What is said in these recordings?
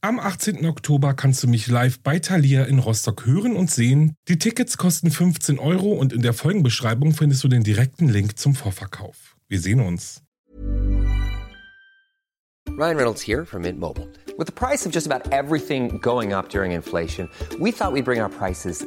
Am 18. Oktober kannst du mich live bei Thalia in Rostock hören und sehen. Die Tickets kosten 15 Euro und in der Folgenbeschreibung findest du den direkten Link zum Vorverkauf. Wir sehen uns. Ryan Reynolds here from Mint Mobile. With the price of just about everything going up during inflation, we thought we'd bring our prices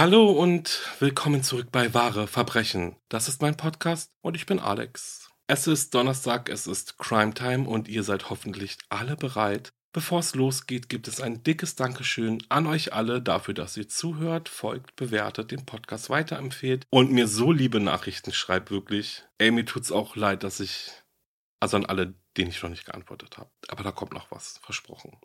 Hallo und willkommen zurück bei Wahre Verbrechen. Das ist mein Podcast und ich bin Alex. Es ist Donnerstag, es ist Crime Time und ihr seid hoffentlich alle bereit. Bevor es losgeht, gibt es ein dickes Dankeschön an euch alle dafür, dass ihr zuhört, folgt, bewertet, den Podcast weiterempfehlt und mir so liebe Nachrichten schreibt, wirklich. Ey, mir tut's auch leid, dass ich, also an alle, denen ich noch nicht geantwortet habe. Aber da kommt noch was, versprochen.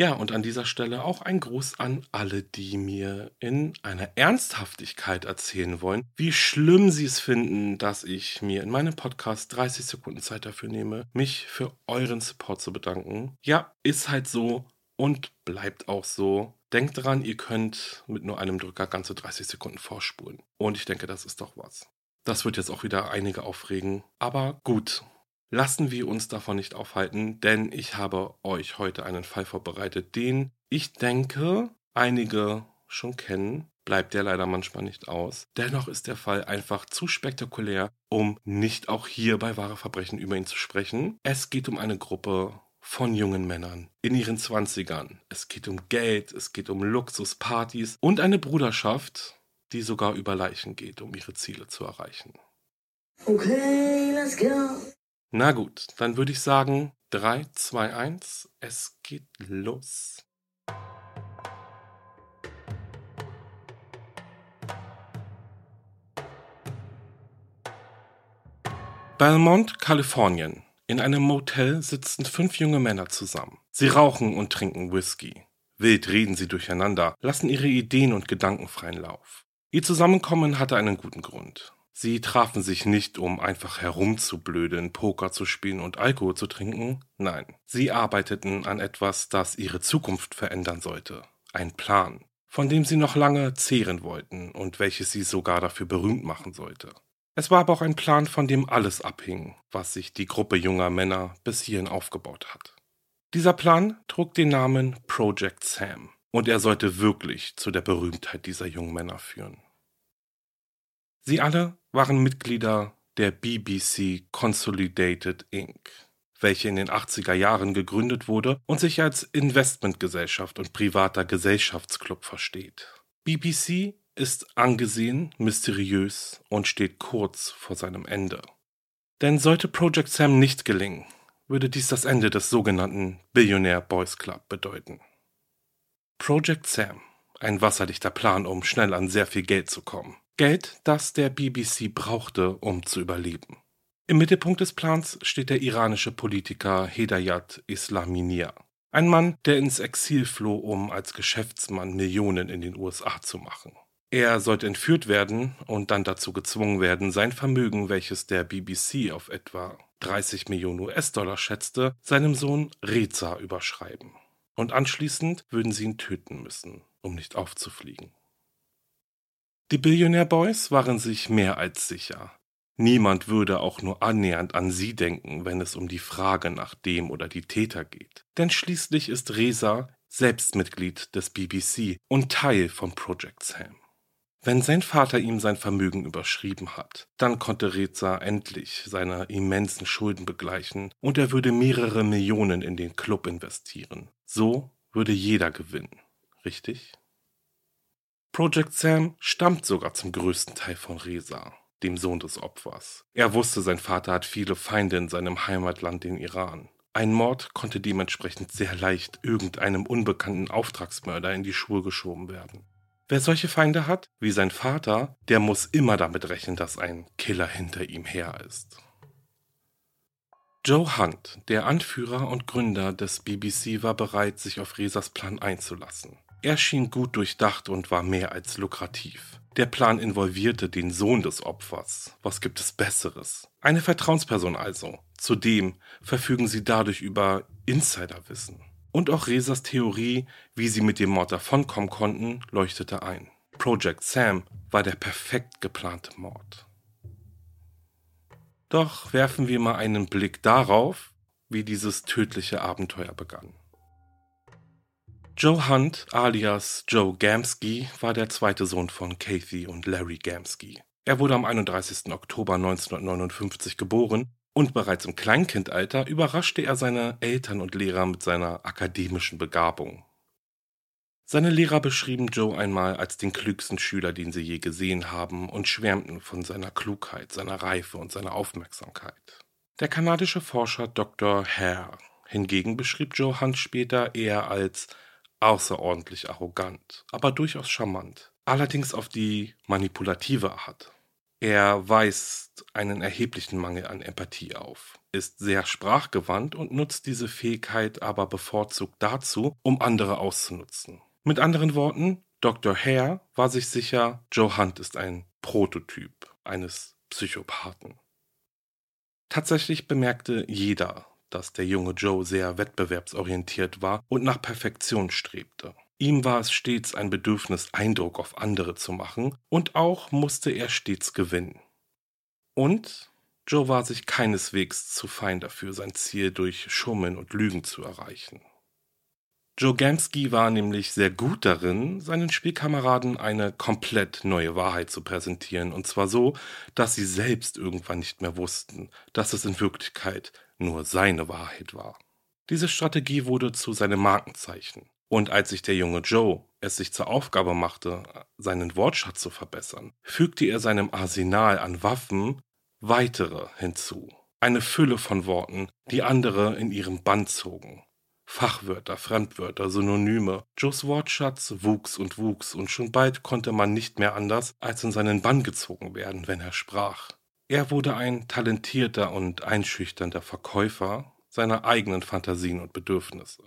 Ja, und an dieser Stelle auch ein Gruß an alle, die mir in einer Ernsthaftigkeit erzählen wollen, wie schlimm sie es finden, dass ich mir in meinem Podcast 30 Sekunden Zeit dafür nehme, mich für euren Support zu bedanken. Ja, ist halt so und bleibt auch so. Denkt dran, ihr könnt mit nur einem Drücker ganze 30 Sekunden vorspulen. Und ich denke, das ist doch was. Das wird jetzt auch wieder einige aufregen. Aber gut, Lassen wir uns davon nicht aufhalten, denn ich habe euch heute einen Fall vorbereitet, den ich denke, einige schon kennen. Bleibt der leider manchmal nicht aus. Dennoch ist der Fall einfach zu spektakulär, um nicht auch hier bei wahre Verbrechen über ihn zu sprechen. Es geht um eine Gruppe von jungen Männern in ihren Zwanzigern. Es geht um Geld, es geht um Luxuspartys und eine Bruderschaft, die sogar über Leichen geht, um ihre Ziele zu erreichen. Okay, let's go. Na gut, dann würde ich sagen 3, 2, 1, es geht los. Belmont, Kalifornien. In einem Motel sitzen fünf junge Männer zusammen. Sie rauchen und trinken Whisky. Wild reden sie durcheinander, lassen ihre Ideen und Gedanken freien Lauf. Ihr Zusammenkommen hatte einen guten Grund. Sie trafen sich nicht, um einfach herumzublödeln, Poker zu spielen und Alkohol zu trinken. Nein, sie arbeiteten an etwas, das ihre Zukunft verändern sollte. Ein Plan, von dem sie noch lange zehren wollten und welches sie sogar dafür berühmt machen sollte. Es war aber auch ein Plan, von dem alles abhing, was sich die Gruppe junger Männer bis hierhin aufgebaut hat. Dieser Plan trug den Namen Project Sam und er sollte wirklich zu der Berühmtheit dieser jungen Männer führen. Sie alle waren Mitglieder der BBC Consolidated Inc., welche in den 80er Jahren gegründet wurde und sich als Investmentgesellschaft und privater Gesellschaftsclub versteht. BBC ist angesehen, mysteriös und steht kurz vor seinem Ende. Denn sollte Project Sam nicht gelingen, würde dies das Ende des sogenannten Billionaire Boys Club bedeuten. Project Sam, ein wasserdichter Plan, um schnell an sehr viel Geld zu kommen. Geld, das der BBC brauchte, um zu überleben. Im Mittelpunkt des Plans steht der iranische Politiker Hedayat Islaminier. Ein Mann, der ins Exil floh, um als Geschäftsmann Millionen in den USA zu machen. Er sollte entführt werden und dann dazu gezwungen werden, sein Vermögen, welches der BBC auf etwa 30 Millionen US-Dollar schätzte, seinem Sohn Reza überschreiben. Und anschließend würden sie ihn töten müssen, um nicht aufzufliegen. Die Billionaire Boys waren sich mehr als sicher. Niemand würde auch nur annähernd an sie denken, wenn es um die Frage nach dem oder die Täter geht. Denn schließlich ist Reza selbst Mitglied des BBC und Teil von Project Sam. Wenn sein Vater ihm sein Vermögen überschrieben hat, dann konnte Reza endlich seine immensen Schulden begleichen und er würde mehrere Millionen in den Club investieren. So würde jeder gewinnen, richtig? Project Sam stammt sogar zum größten Teil von Reza, dem Sohn des Opfers. Er wusste, sein Vater hat viele Feinde in seinem Heimatland, den Iran. Ein Mord konnte dementsprechend sehr leicht irgendeinem unbekannten Auftragsmörder in die Schuhe geschoben werden. Wer solche Feinde hat, wie sein Vater, der muss immer damit rechnen, dass ein Killer hinter ihm her ist. Joe Hunt, der Anführer und Gründer des BBC, war bereit, sich auf Resas Plan einzulassen. Er schien gut durchdacht und war mehr als lukrativ. Der Plan involvierte den Sohn des Opfers. Was gibt es Besseres? Eine Vertrauensperson also. Zudem verfügen sie dadurch über Insiderwissen. Und auch Resas Theorie, wie sie mit dem Mord davonkommen konnten, leuchtete ein. Project Sam war der perfekt geplante Mord. Doch werfen wir mal einen Blick darauf, wie dieses tödliche Abenteuer begann. Joe Hunt alias Joe Gamsky war der zweite Sohn von Kathy und Larry Gamsky. Er wurde am 31. Oktober 1959 geboren und bereits im Kleinkindalter überraschte er seine Eltern und Lehrer mit seiner akademischen Begabung. Seine Lehrer beschrieben Joe einmal als den klügsten Schüler, den sie je gesehen haben, und schwärmten von seiner Klugheit, seiner Reife und seiner Aufmerksamkeit. Der kanadische Forscher Dr. Hare hingegen beschrieb Joe Hunt später eher als außerordentlich arrogant, aber durchaus charmant, allerdings auf die manipulative Art. Er weist einen erheblichen Mangel an Empathie auf, ist sehr sprachgewandt und nutzt diese Fähigkeit aber bevorzugt dazu, um andere auszunutzen. Mit anderen Worten, Dr. Hare war sich sicher, Joe Hunt ist ein Prototyp eines Psychopathen. Tatsächlich bemerkte jeder, dass der junge Joe sehr wettbewerbsorientiert war und nach Perfektion strebte. Ihm war es stets ein Bedürfnis, Eindruck auf andere zu machen, und auch musste er stets gewinnen. Und Joe war sich keineswegs zu fein dafür, sein Ziel durch Schummeln und Lügen zu erreichen. Joe Gamsky war nämlich sehr gut darin, seinen Spielkameraden eine komplett neue Wahrheit zu präsentieren, und zwar so, dass sie selbst irgendwann nicht mehr wussten, dass es in Wirklichkeit nur seine Wahrheit war. Diese Strategie wurde zu seinem Markenzeichen. Und als sich der junge Joe es sich zur Aufgabe machte, seinen Wortschatz zu verbessern, fügte er seinem Arsenal an Waffen weitere hinzu. Eine Fülle von Worten, die andere in ihrem Band zogen. Fachwörter, Fremdwörter, Synonyme. Joes Wortschatz wuchs und wuchs, und schon bald konnte man nicht mehr anders als in seinen Bann gezogen werden, wenn er sprach. Er wurde ein talentierter und einschüchternder Verkäufer seiner eigenen Fantasien und Bedürfnisse.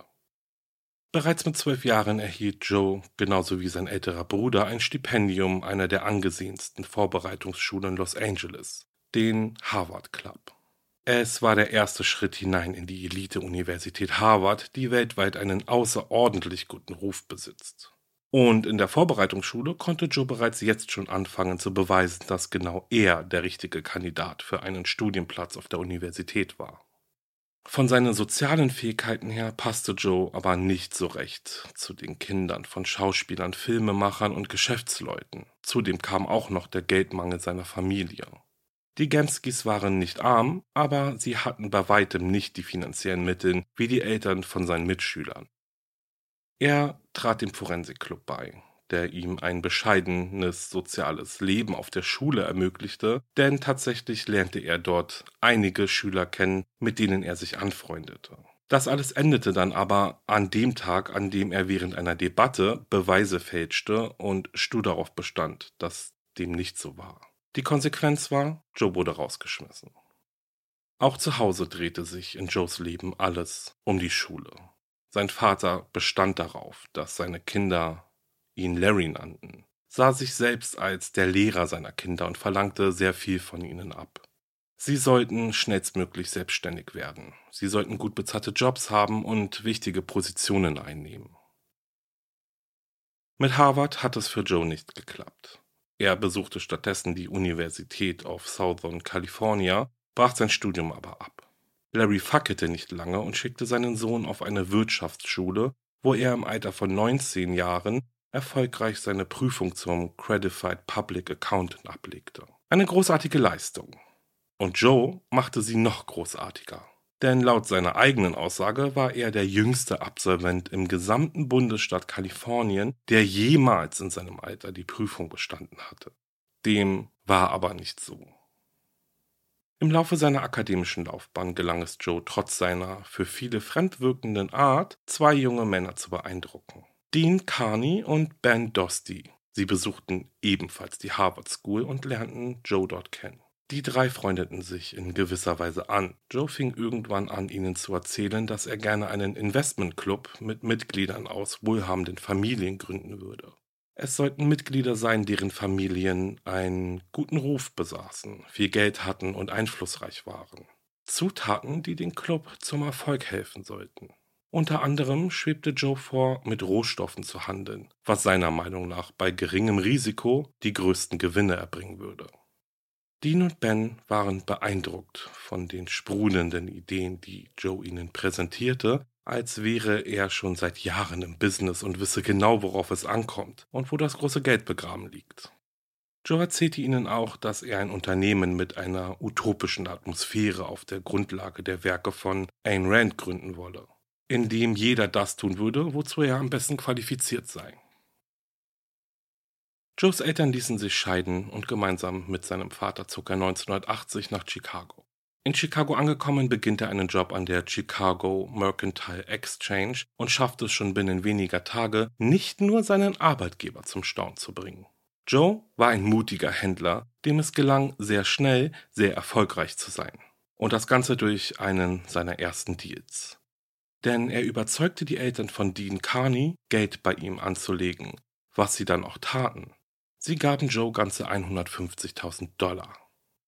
Bereits mit zwölf Jahren erhielt Joe, genauso wie sein älterer Bruder, ein Stipendium einer der angesehensten Vorbereitungsschulen Los Angeles, den Harvard Club. Es war der erste Schritt hinein in die Elite-Universität Harvard, die weltweit einen außerordentlich guten Ruf besitzt. Und in der Vorbereitungsschule konnte Joe bereits jetzt schon anfangen zu beweisen, dass genau er der richtige Kandidat für einen Studienplatz auf der Universität war. Von seinen sozialen Fähigkeiten her passte Joe aber nicht so recht zu den Kindern von Schauspielern, Filmemachern und Geschäftsleuten. Zudem kam auch noch der Geldmangel seiner Familie. Die Gemskis waren nicht arm, aber sie hatten bei weitem nicht die finanziellen Mittel wie die Eltern von seinen Mitschülern. Er trat dem Forensikclub bei, der ihm ein bescheidenes soziales Leben auf der Schule ermöglichte, denn tatsächlich lernte er dort einige Schüler kennen, mit denen er sich anfreundete. Das alles endete dann aber an dem Tag, an dem er während einer Debatte Beweise fälschte und stur darauf bestand, dass dem nicht so war. Die Konsequenz war, Joe wurde rausgeschmissen. Auch zu Hause drehte sich in Joes Leben alles um die Schule. Sein Vater bestand darauf, dass seine Kinder ihn Larry nannten, sah sich selbst als der Lehrer seiner Kinder und verlangte sehr viel von ihnen ab. Sie sollten schnellstmöglich selbstständig werden. Sie sollten gut bezahlte Jobs haben und wichtige Positionen einnehmen. Mit Harvard hat es für Joe nicht geklappt. Er besuchte stattdessen die Universität of Southern California, brach sein Studium aber ab. Larry fackelte nicht lange und schickte seinen Sohn auf eine Wirtschaftsschule, wo er im Alter von 19 Jahren erfolgreich seine Prüfung zum Credified Public Accountant ablegte. Eine großartige Leistung. Und Joe machte sie noch großartiger. Denn laut seiner eigenen Aussage war er der jüngste Absolvent im gesamten Bundesstaat Kalifornien, der jemals in seinem Alter die Prüfung bestanden hatte. Dem war aber nicht so. Im Laufe seiner akademischen Laufbahn gelang es Joe trotz seiner für viele fremdwirkenden Art, zwei junge Männer zu beeindrucken. Dean Carney und Ben Dosty. Sie besuchten ebenfalls die Harvard School und lernten Joe dort kennen. Die drei freundeten sich in gewisser Weise an. Joe fing irgendwann an, ihnen zu erzählen, dass er gerne einen Investmentclub mit Mitgliedern aus wohlhabenden Familien gründen würde. Es sollten Mitglieder sein, deren Familien einen guten Ruf besaßen, viel Geld hatten und einflussreich waren. Zutaten, die den Club zum Erfolg helfen sollten. Unter anderem schwebte Joe vor, mit Rohstoffen zu handeln, was seiner Meinung nach bei geringem Risiko die größten Gewinne erbringen würde. Dean und Ben waren beeindruckt von den sprudelnden Ideen, die Joe ihnen präsentierte als wäre er schon seit Jahren im Business und wisse genau, worauf es ankommt und wo das große Geld begraben liegt. Joe erzählte ihnen auch, dass er ein Unternehmen mit einer utopischen Atmosphäre auf der Grundlage der Werke von Ayn Rand gründen wolle, in dem jeder das tun würde, wozu er am besten qualifiziert sei. Joes Eltern ließen sich scheiden und gemeinsam mit seinem Vater zog er 1980 nach Chicago. In Chicago angekommen, beginnt er einen Job an der Chicago Mercantile Exchange und schafft es schon binnen weniger Tage, nicht nur seinen Arbeitgeber zum Staunen zu bringen. Joe war ein mutiger Händler, dem es gelang, sehr schnell sehr erfolgreich zu sein. Und das Ganze durch einen seiner ersten Deals. Denn er überzeugte die Eltern von Dean Carney, Geld bei ihm anzulegen, was sie dann auch taten. Sie gaben Joe ganze 150.000 Dollar.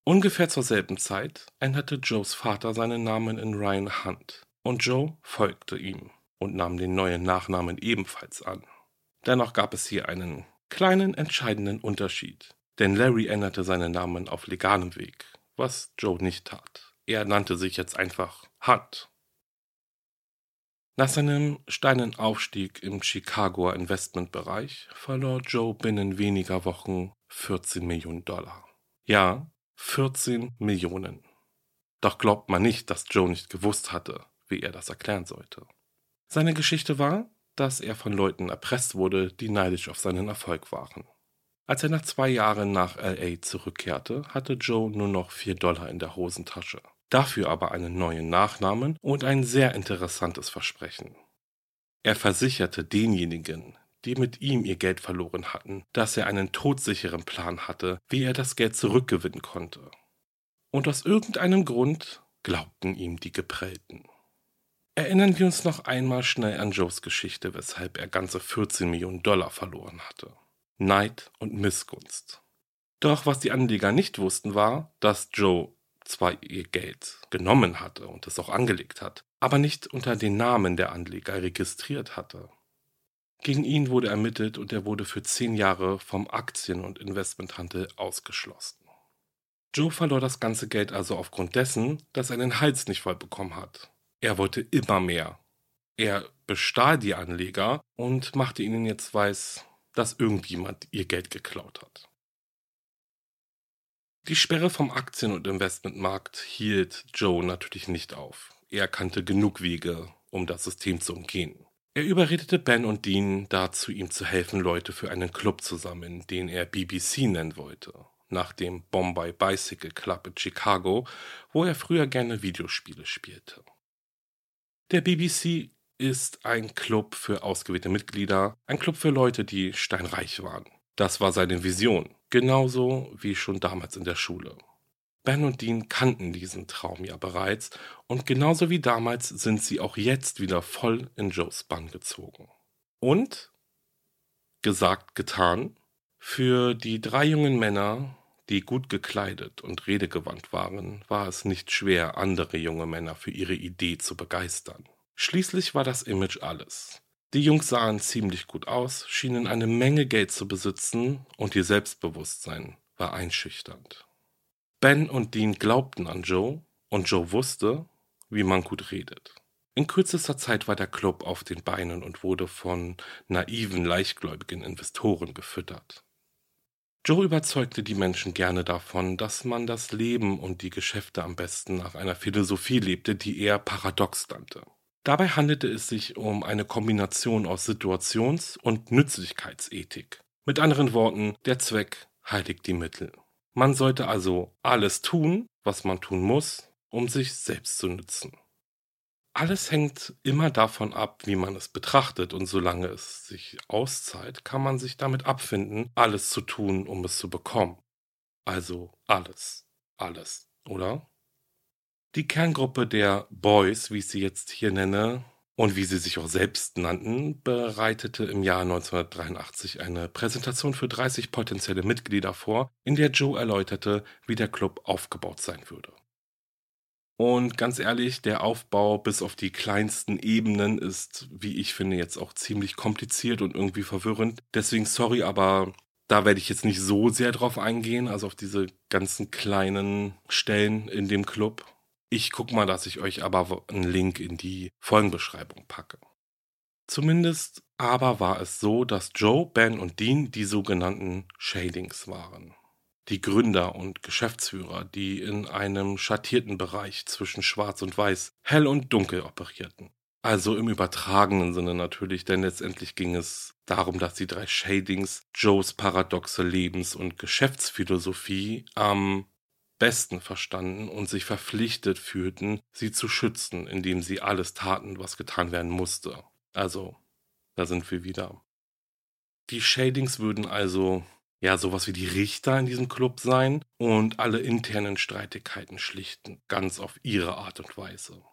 Ungefähr zur selben Zeit änderte Joes Vater seinen Namen in Ryan Hunt und Joe folgte ihm und nahm den neuen Nachnamen ebenfalls an. Dennoch gab es hier einen kleinen entscheidenden Unterschied, denn Larry änderte seinen Namen auf legalem Weg, was Joe nicht tat. Er nannte sich jetzt einfach Hunt. Nach seinem steilen Aufstieg im Chicagoer Investmentbereich verlor Joe binnen weniger Wochen 14 Millionen Dollar. Ja, 14 Millionen. Doch glaubt man nicht, dass Joe nicht gewusst hatte, wie er das erklären sollte. Seine Geschichte war, dass er von Leuten erpresst wurde, die neidisch auf seinen Erfolg waren. Als er nach zwei Jahren nach LA zurückkehrte, hatte Joe nur noch vier Dollar in der Hosentasche. Dafür aber einen neuen Nachnamen und ein sehr interessantes Versprechen. Er versicherte denjenigen, die mit ihm ihr Geld verloren hatten, dass er einen todsicheren Plan hatte, wie er das Geld zurückgewinnen konnte. Und aus irgendeinem Grund glaubten ihm die Geprellten. Erinnern wir uns noch einmal schnell an Joes Geschichte, weshalb er ganze 14 Millionen Dollar verloren hatte. Neid und Missgunst. Doch was die Anleger nicht wussten war, dass Joe zwar ihr Geld genommen hatte und es auch angelegt hat, aber nicht unter den Namen der Anleger registriert hatte. Gegen ihn wurde ermittelt und er wurde für zehn Jahre vom Aktien- und Investmenthandel ausgeschlossen. Joe verlor das ganze Geld also aufgrund dessen, dass er den Hals nicht voll bekommen hat. Er wollte immer mehr. Er bestahl die Anleger und machte ihnen jetzt weiß, dass irgendjemand ihr Geld geklaut hat. Die Sperre vom Aktien- und Investmentmarkt hielt Joe natürlich nicht auf. Er kannte genug Wege, um das System zu umgehen. Er überredete Ben und Dean dazu, ihm zu helfen, Leute für einen Club zu sammeln, den er BBC nennen wollte, nach dem Bombay Bicycle Club in Chicago, wo er früher gerne Videospiele spielte. Der BBC ist ein Club für ausgewählte Mitglieder, ein Club für Leute, die steinreich waren. Das war seine Vision, genauso wie schon damals in der Schule. Ben und Dean kannten diesen Traum ja bereits und genauso wie damals sind sie auch jetzt wieder voll in Joes Bann gezogen. Und, gesagt, getan, für die drei jungen Männer, die gut gekleidet und redegewandt waren, war es nicht schwer, andere junge Männer für ihre Idee zu begeistern. Schließlich war das Image alles. Die Jungs sahen ziemlich gut aus, schienen eine Menge Geld zu besitzen und ihr Selbstbewusstsein war einschüchternd. Ben und Dean glaubten an Joe und Joe wusste, wie man gut redet. In kürzester Zeit war der Club auf den Beinen und wurde von naiven, leichtgläubigen Investoren gefüttert. Joe überzeugte die Menschen gerne davon, dass man das Leben und die Geschäfte am besten nach einer Philosophie lebte, die er paradox nannte. Dabei handelte es sich um eine Kombination aus Situations- und Nützlichkeitsethik. Mit anderen Worten, der Zweck heiligt die Mittel. Man sollte also alles tun, was man tun muss, um sich selbst zu nützen. Alles hängt immer davon ab, wie man es betrachtet, und solange es sich auszahlt, kann man sich damit abfinden, alles zu tun, um es zu bekommen. Also alles, alles, oder? Die Kerngruppe der Boys, wie ich sie jetzt hier nenne, und wie sie sich auch selbst nannten, bereitete im Jahr 1983 eine Präsentation für 30 potenzielle Mitglieder vor, in der Joe erläuterte, wie der Club aufgebaut sein würde. Und ganz ehrlich, der Aufbau bis auf die kleinsten Ebenen ist, wie ich finde, jetzt auch ziemlich kompliziert und irgendwie verwirrend. Deswegen sorry, aber da werde ich jetzt nicht so sehr drauf eingehen, also auf diese ganzen kleinen Stellen in dem Club. Ich gucke mal, dass ich euch aber einen Link in die Folgenbeschreibung packe. Zumindest aber war es so, dass Joe, Ben und Dean die sogenannten Shadings waren die Gründer und Geschäftsführer, die in einem schattierten Bereich zwischen Schwarz und Weiß, hell und dunkel operierten. Also im übertragenen Sinne natürlich, denn letztendlich ging es darum, dass die drei Shadings Joes paradoxe Lebens- und Geschäftsphilosophie am besten verstanden und sich verpflichtet fühlten, sie zu schützen, indem sie alles taten, was getan werden musste. Also, da sind wir wieder. Die Shadings würden also ja sowas wie die Richter in diesem Club sein und alle internen Streitigkeiten schlichten, ganz auf ihre Art und Weise.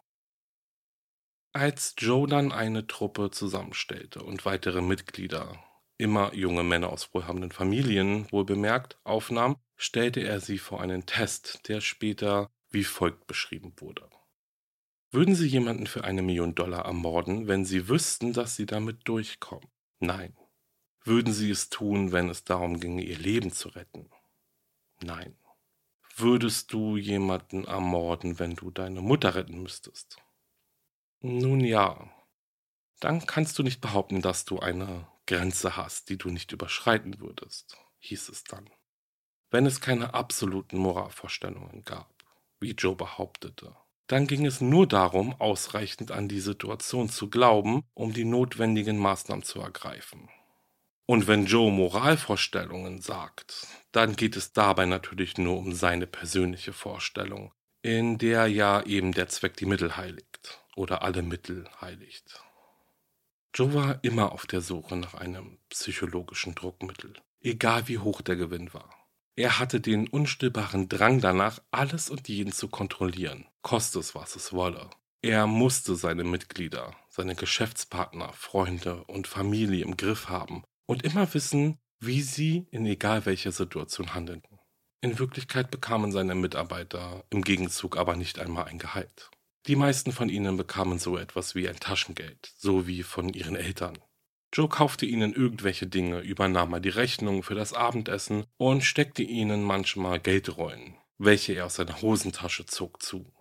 Als Joe dann eine Truppe zusammenstellte und weitere Mitglieder, immer junge Männer aus wohlhabenden Familien, wohl bemerkt, aufnahm, stellte er sie vor einen Test, der später wie folgt beschrieben wurde. Würden Sie jemanden für eine Million Dollar ermorden, wenn Sie wüssten, dass Sie damit durchkommen? Nein. Würden sie es tun, wenn es darum ginge, ihr Leben zu retten? Nein. Würdest du jemanden ermorden, wenn du deine Mutter retten müsstest? Nun ja. Dann kannst du nicht behaupten, dass du eine Grenze hast, die du nicht überschreiten würdest, hieß es dann. Wenn es keine absoluten Moralvorstellungen gab, wie Joe behauptete, dann ging es nur darum, ausreichend an die Situation zu glauben, um die notwendigen Maßnahmen zu ergreifen. Und wenn Joe Moralvorstellungen sagt, dann geht es dabei natürlich nur um seine persönliche Vorstellung, in der ja eben der Zweck die Mittel heiligt oder alle Mittel heiligt. Joe war immer auf der Suche nach einem psychologischen Druckmittel, egal wie hoch der Gewinn war. Er hatte den unstillbaren Drang danach, alles und jeden zu kontrollieren, koste es, was es wolle. Er musste seine Mitglieder, seine Geschäftspartner, Freunde und Familie im Griff haben und immer wissen, wie sie in egal welcher Situation handelten. In Wirklichkeit bekamen seine Mitarbeiter im Gegenzug aber nicht einmal ein Gehalt. Die meisten von ihnen bekamen so etwas wie ein Taschengeld, so wie von ihren Eltern. Joe kaufte ihnen irgendwelche Dinge, übernahm mal die Rechnung für das Abendessen und steckte ihnen manchmal Geldrollen, welche er aus seiner Hosentasche zog, zu.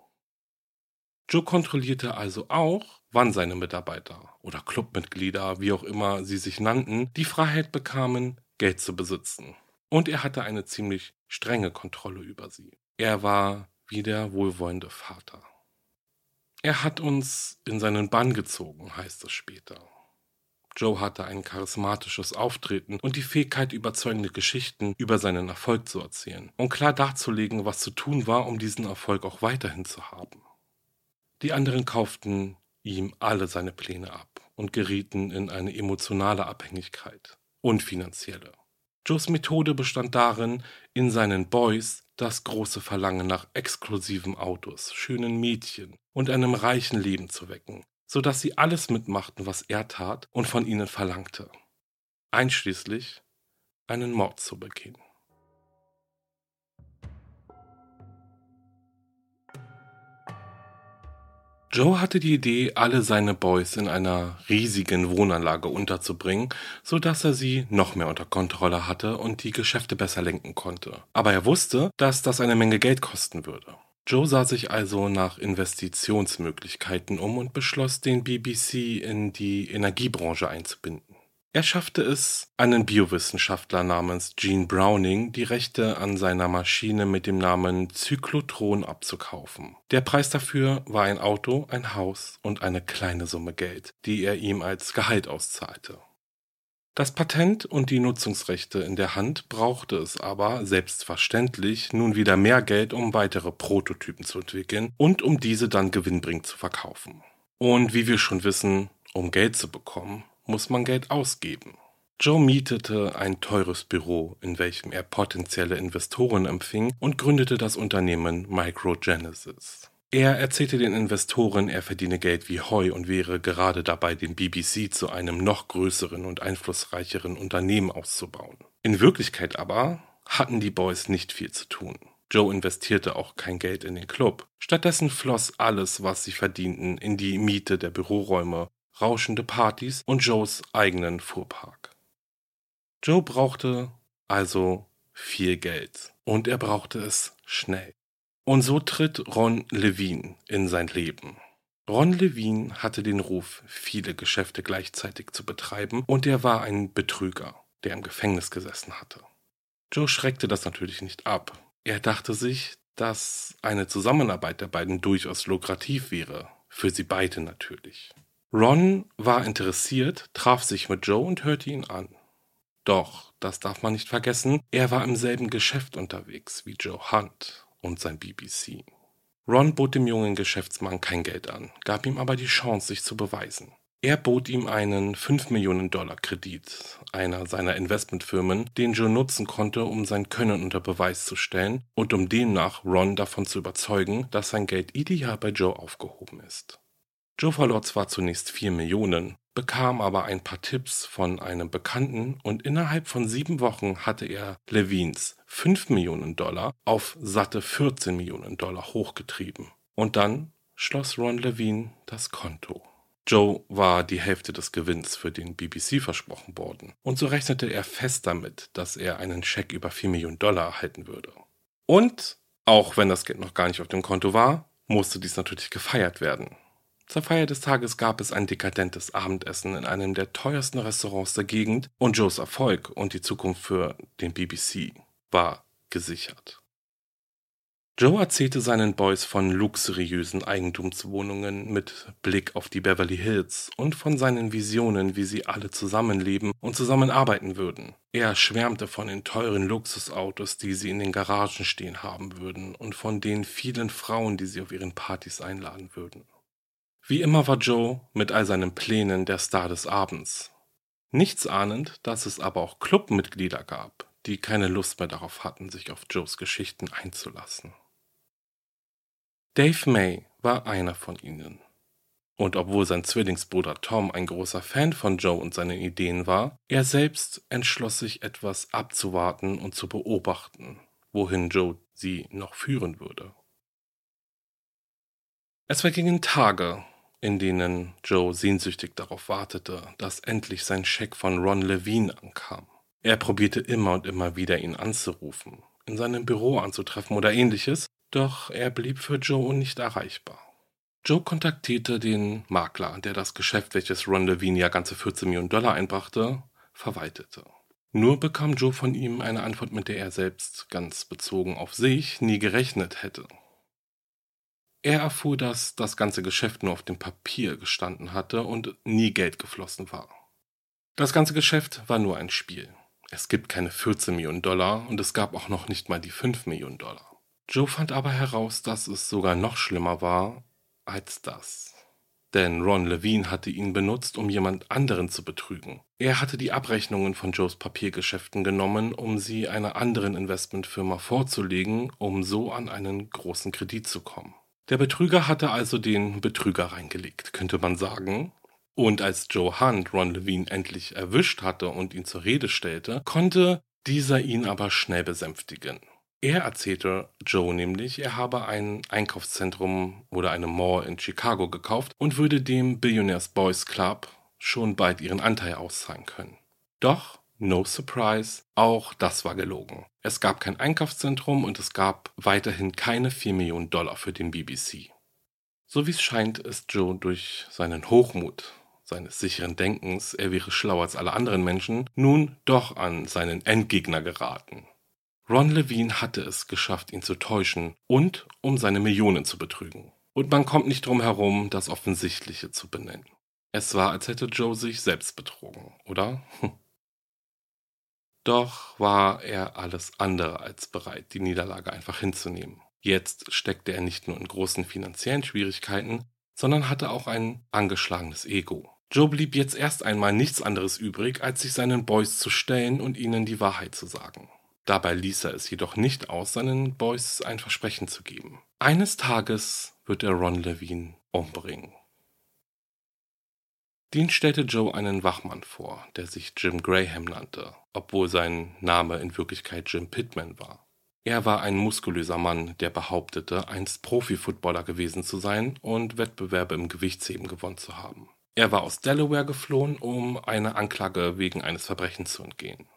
Joe kontrollierte also auch, wann seine Mitarbeiter oder Clubmitglieder, wie auch immer sie sich nannten, die Freiheit bekamen, Geld zu besitzen. Und er hatte eine ziemlich strenge Kontrolle über sie. Er war wie der wohlwollende Vater. Er hat uns in seinen Bann gezogen, heißt es später. Joe hatte ein charismatisches Auftreten und die Fähigkeit, überzeugende Geschichten über seinen Erfolg zu erzählen und klar darzulegen, was zu tun war, um diesen Erfolg auch weiterhin zu haben. Die anderen kauften ihm alle seine Pläne ab und gerieten in eine emotionale Abhängigkeit und finanzielle. Joes Methode bestand darin, in seinen Boys das große Verlangen nach exklusiven Autos, schönen Mädchen und einem reichen Leben zu wecken, so dass sie alles mitmachten, was er tat und von ihnen verlangte, einschließlich einen Mord zu begehen. Joe hatte die Idee, alle seine Boys in einer riesigen Wohnanlage unterzubringen, so dass er sie noch mehr unter Kontrolle hatte und die Geschäfte besser lenken konnte. Aber er wusste, dass das eine Menge Geld kosten würde. Joe sah sich also nach Investitionsmöglichkeiten um und beschloss, den BBC in die Energiebranche einzubinden. Er schaffte es, einen Biowissenschaftler namens Gene Browning die Rechte an seiner Maschine mit dem Namen Zyklotron abzukaufen. Der Preis dafür war ein Auto, ein Haus und eine kleine Summe Geld, die er ihm als Gehalt auszahlte. Das Patent und die Nutzungsrechte in der Hand brauchte es aber selbstverständlich nun wieder mehr Geld, um weitere Prototypen zu entwickeln und um diese dann gewinnbringend zu verkaufen. Und wie wir schon wissen, um Geld zu bekommen, muss man Geld ausgeben. Joe mietete ein teures Büro, in welchem er potenzielle Investoren empfing und gründete das Unternehmen Microgenesis. Er erzählte den Investoren, er verdiene Geld wie Heu und wäre gerade dabei, den BBC zu einem noch größeren und einflussreicheren Unternehmen auszubauen. In Wirklichkeit aber hatten die Boys nicht viel zu tun. Joe investierte auch kein Geld in den Club. Stattdessen floss alles, was sie verdienten, in die Miete der Büroräume rauschende Partys und Joes eigenen Fuhrpark. Joe brauchte also viel Geld und er brauchte es schnell. Und so tritt Ron Levine in sein Leben. Ron Levine hatte den Ruf, viele Geschäfte gleichzeitig zu betreiben, und er war ein Betrüger, der im Gefängnis gesessen hatte. Joe schreckte das natürlich nicht ab. Er dachte sich, dass eine Zusammenarbeit der beiden durchaus lukrativ wäre, für sie beide natürlich. Ron war interessiert, traf sich mit Joe und hörte ihn an. Doch, das darf man nicht vergessen, er war im selben Geschäft unterwegs wie Joe Hunt und sein BBC. Ron bot dem jungen Geschäftsmann kein Geld an, gab ihm aber die Chance, sich zu beweisen. Er bot ihm einen 5 Millionen Dollar Kredit, einer seiner Investmentfirmen, den Joe nutzen konnte, um sein Können unter Beweis zu stellen und um demnach Ron davon zu überzeugen, dass sein Geld ideal bei Joe aufgehoben ist. Joe verlor zwar zunächst 4 Millionen, bekam aber ein paar Tipps von einem Bekannten und innerhalb von sieben Wochen hatte er Levines 5 Millionen Dollar auf satte 14 Millionen Dollar hochgetrieben. Und dann schloss Ron Levine das Konto. Joe war die Hälfte des Gewinns für den BBC versprochen worden, und so rechnete er fest damit, dass er einen Scheck über 4 Millionen Dollar erhalten würde. Und, auch wenn das Geld noch gar nicht auf dem Konto war, musste dies natürlich gefeiert werden. Zur Feier des Tages gab es ein dekadentes Abendessen in einem der teuersten Restaurants der Gegend und Joes Erfolg und die Zukunft für den BBC war gesichert. Joe erzählte seinen Boys von luxuriösen Eigentumswohnungen mit Blick auf die Beverly Hills und von seinen Visionen, wie sie alle zusammenleben und zusammenarbeiten würden. Er schwärmte von den teuren Luxusautos, die sie in den Garagen stehen haben würden und von den vielen Frauen, die sie auf ihren Partys einladen würden. Wie immer war Joe mit all seinen Plänen der Star des Abends. Nichts ahnend, dass es aber auch Clubmitglieder gab, die keine Lust mehr darauf hatten, sich auf Joes Geschichten einzulassen. Dave May war einer von ihnen. Und obwohl sein Zwillingsbruder Tom ein großer Fan von Joe und seinen Ideen war, er selbst entschloss sich etwas abzuwarten und zu beobachten, wohin Joe sie noch führen würde. Es vergingen Tage, in denen Joe sehnsüchtig darauf wartete, dass endlich sein Scheck von Ron Levine ankam. Er probierte immer und immer wieder, ihn anzurufen, in seinem Büro anzutreffen oder ähnliches, doch er blieb für Joe nicht erreichbar. Joe kontaktierte den Makler, der das Geschäft, welches Ron Levine ja ganze 14 Millionen Dollar einbrachte, verwaltete. Nur bekam Joe von ihm eine Antwort, mit der er selbst, ganz bezogen auf sich, nie gerechnet hätte. Er erfuhr, dass das ganze Geschäft nur auf dem Papier gestanden hatte und nie Geld geflossen war. Das ganze Geschäft war nur ein Spiel. Es gibt keine 14 Millionen Dollar und es gab auch noch nicht mal die 5 Millionen Dollar. Joe fand aber heraus, dass es sogar noch schlimmer war als das. Denn Ron Levine hatte ihn benutzt, um jemand anderen zu betrügen. Er hatte die Abrechnungen von Joes Papiergeschäften genommen, um sie einer anderen Investmentfirma vorzulegen, um so an einen großen Kredit zu kommen. Der Betrüger hatte also den Betrüger reingelegt, könnte man sagen. Und als Joe Hunt Ron Levine endlich erwischt hatte und ihn zur Rede stellte, konnte dieser ihn aber schnell besänftigen. Er erzählte Joe nämlich, er habe ein Einkaufszentrum oder eine Mall in Chicago gekauft und würde dem Billionaires Boys Club schon bald ihren Anteil auszahlen können. Doch No surprise, auch das war gelogen. Es gab kein Einkaufszentrum und es gab weiterhin keine 4 Millionen Dollar für den BBC. So wie es scheint, ist Joe durch seinen Hochmut, seines sicheren Denkens, er wäre schlauer als alle anderen Menschen, nun doch an seinen Endgegner geraten. Ron Levine hatte es geschafft, ihn zu täuschen und um seine Millionen zu betrügen. Und man kommt nicht drum herum, das Offensichtliche zu benennen. Es war, als hätte Joe sich selbst betrogen, oder? Doch war er alles andere als bereit, die Niederlage einfach hinzunehmen. Jetzt steckte er nicht nur in großen finanziellen Schwierigkeiten, sondern hatte auch ein angeschlagenes Ego. Joe blieb jetzt erst einmal nichts anderes übrig, als sich seinen Boys zu stellen und ihnen die Wahrheit zu sagen. Dabei ließ er es jedoch nicht aus, seinen Boys ein Versprechen zu geben. Eines Tages wird er Ron Levine umbringen. Dean stellte Joe einen Wachmann vor, der sich Jim Graham nannte, obwohl sein Name in Wirklichkeit Jim Pittman war. Er war ein muskulöser Mann, der behauptete, einst Profi-Footballer gewesen zu sein und Wettbewerbe im Gewichtsheben gewonnen zu haben. Er war aus Delaware geflohen, um einer Anklage wegen eines Verbrechens zu entgehen.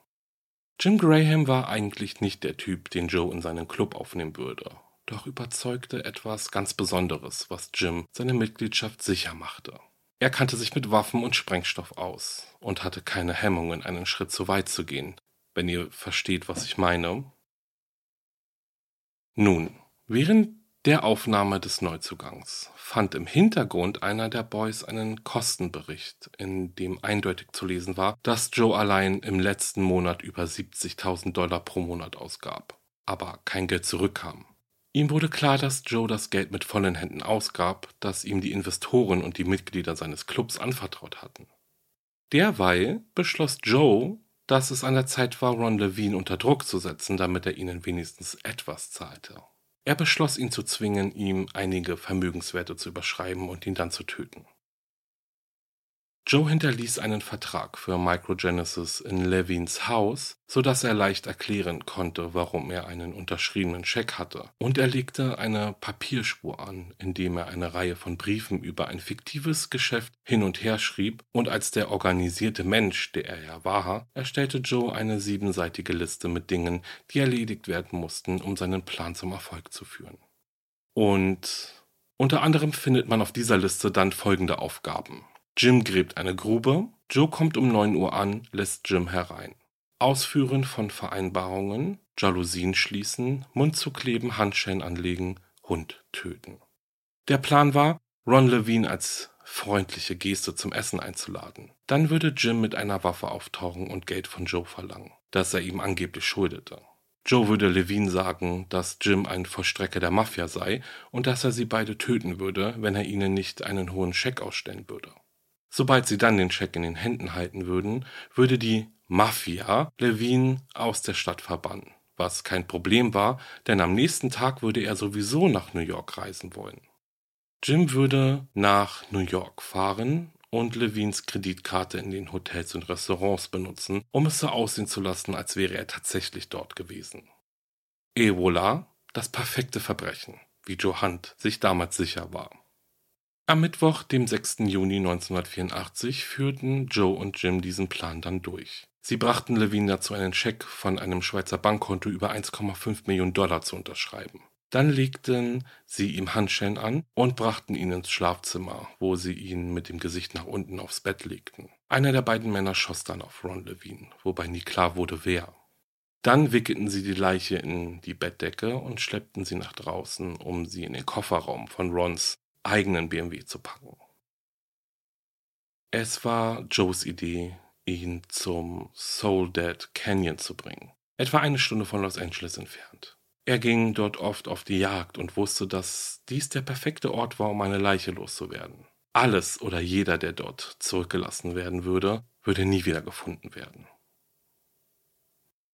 Jim Graham war eigentlich nicht der Typ, den Joe in seinen Club aufnehmen würde, doch überzeugte etwas ganz Besonderes, was Jim seine Mitgliedschaft sicher machte. Er kannte sich mit Waffen und Sprengstoff aus und hatte keine Hemmungen, einen Schritt zu weit zu gehen, wenn ihr versteht, was ich meine. Nun, während der Aufnahme des Neuzugangs fand im Hintergrund einer der Boys einen Kostenbericht, in dem eindeutig zu lesen war, dass Joe allein im letzten Monat über 70.000 Dollar pro Monat ausgab, aber kein Geld zurückkam. Ihm wurde klar, dass Joe das Geld mit vollen Händen ausgab, das ihm die Investoren und die Mitglieder seines Clubs anvertraut hatten. Derweil beschloss Joe, dass es an der Zeit war, Ron Levine unter Druck zu setzen, damit er ihnen wenigstens etwas zahlte. Er beschloss ihn zu zwingen, ihm einige Vermögenswerte zu überschreiben und ihn dann zu töten. Joe hinterließ einen Vertrag für Microgenesis in Levins Haus, so dass er leicht erklären konnte, warum er einen unterschriebenen Scheck hatte, und er legte eine Papierspur an, indem er eine Reihe von Briefen über ein fiktives Geschäft hin und her schrieb, und als der organisierte Mensch, der er ja war, erstellte Joe eine siebenseitige Liste mit Dingen, die erledigt werden mussten, um seinen Plan zum Erfolg zu führen. Und unter anderem findet man auf dieser Liste dann folgende Aufgaben. Jim gräbt eine Grube, Joe kommt um 9 Uhr an, lässt Jim herein. Ausführen von Vereinbarungen, Jalousien schließen, Mund zukleben, Handschellen anlegen, Hund töten. Der Plan war, Ron Levine als freundliche Geste zum Essen einzuladen. Dann würde Jim mit einer Waffe auftauchen und Geld von Joe verlangen, das er ihm angeblich schuldete. Joe würde Levine sagen, dass Jim ein Vollstrecker der Mafia sei und dass er sie beide töten würde, wenn er ihnen nicht einen hohen Scheck ausstellen würde. Sobald sie dann den Scheck in den Händen halten würden, würde die Mafia Levine aus der Stadt verbannen, was kein Problem war, denn am nächsten Tag würde er sowieso nach New York reisen wollen. Jim würde nach New York fahren und Levines Kreditkarte in den Hotels und Restaurants benutzen, um es so aussehen zu lassen, als wäre er tatsächlich dort gewesen. Et voilà, das perfekte Verbrechen, wie Joe Hunt sich damals sicher war. Am Mittwoch, dem 6. Juni 1984, führten Joe und Jim diesen Plan dann durch. Sie brachten Levine dazu, einen Scheck von einem Schweizer Bankkonto über 1,5 Millionen Dollar zu unterschreiben. Dann legten sie ihm Handschellen an und brachten ihn ins Schlafzimmer, wo sie ihn mit dem Gesicht nach unten aufs Bett legten. Einer der beiden Männer schoss dann auf Ron Levine, wobei nie klar wurde, wer. Dann wickelten sie die Leiche in die Bettdecke und schleppten sie nach draußen, um sie in den Kofferraum von Rons eigenen BMW zu packen. Es war Joes Idee, ihn zum Soul Dead Canyon zu bringen, etwa eine Stunde von Los Angeles entfernt. Er ging dort oft auf die Jagd und wusste, dass dies der perfekte Ort war, um eine Leiche loszuwerden. Alles oder jeder, der dort zurückgelassen werden würde, würde nie wieder gefunden werden.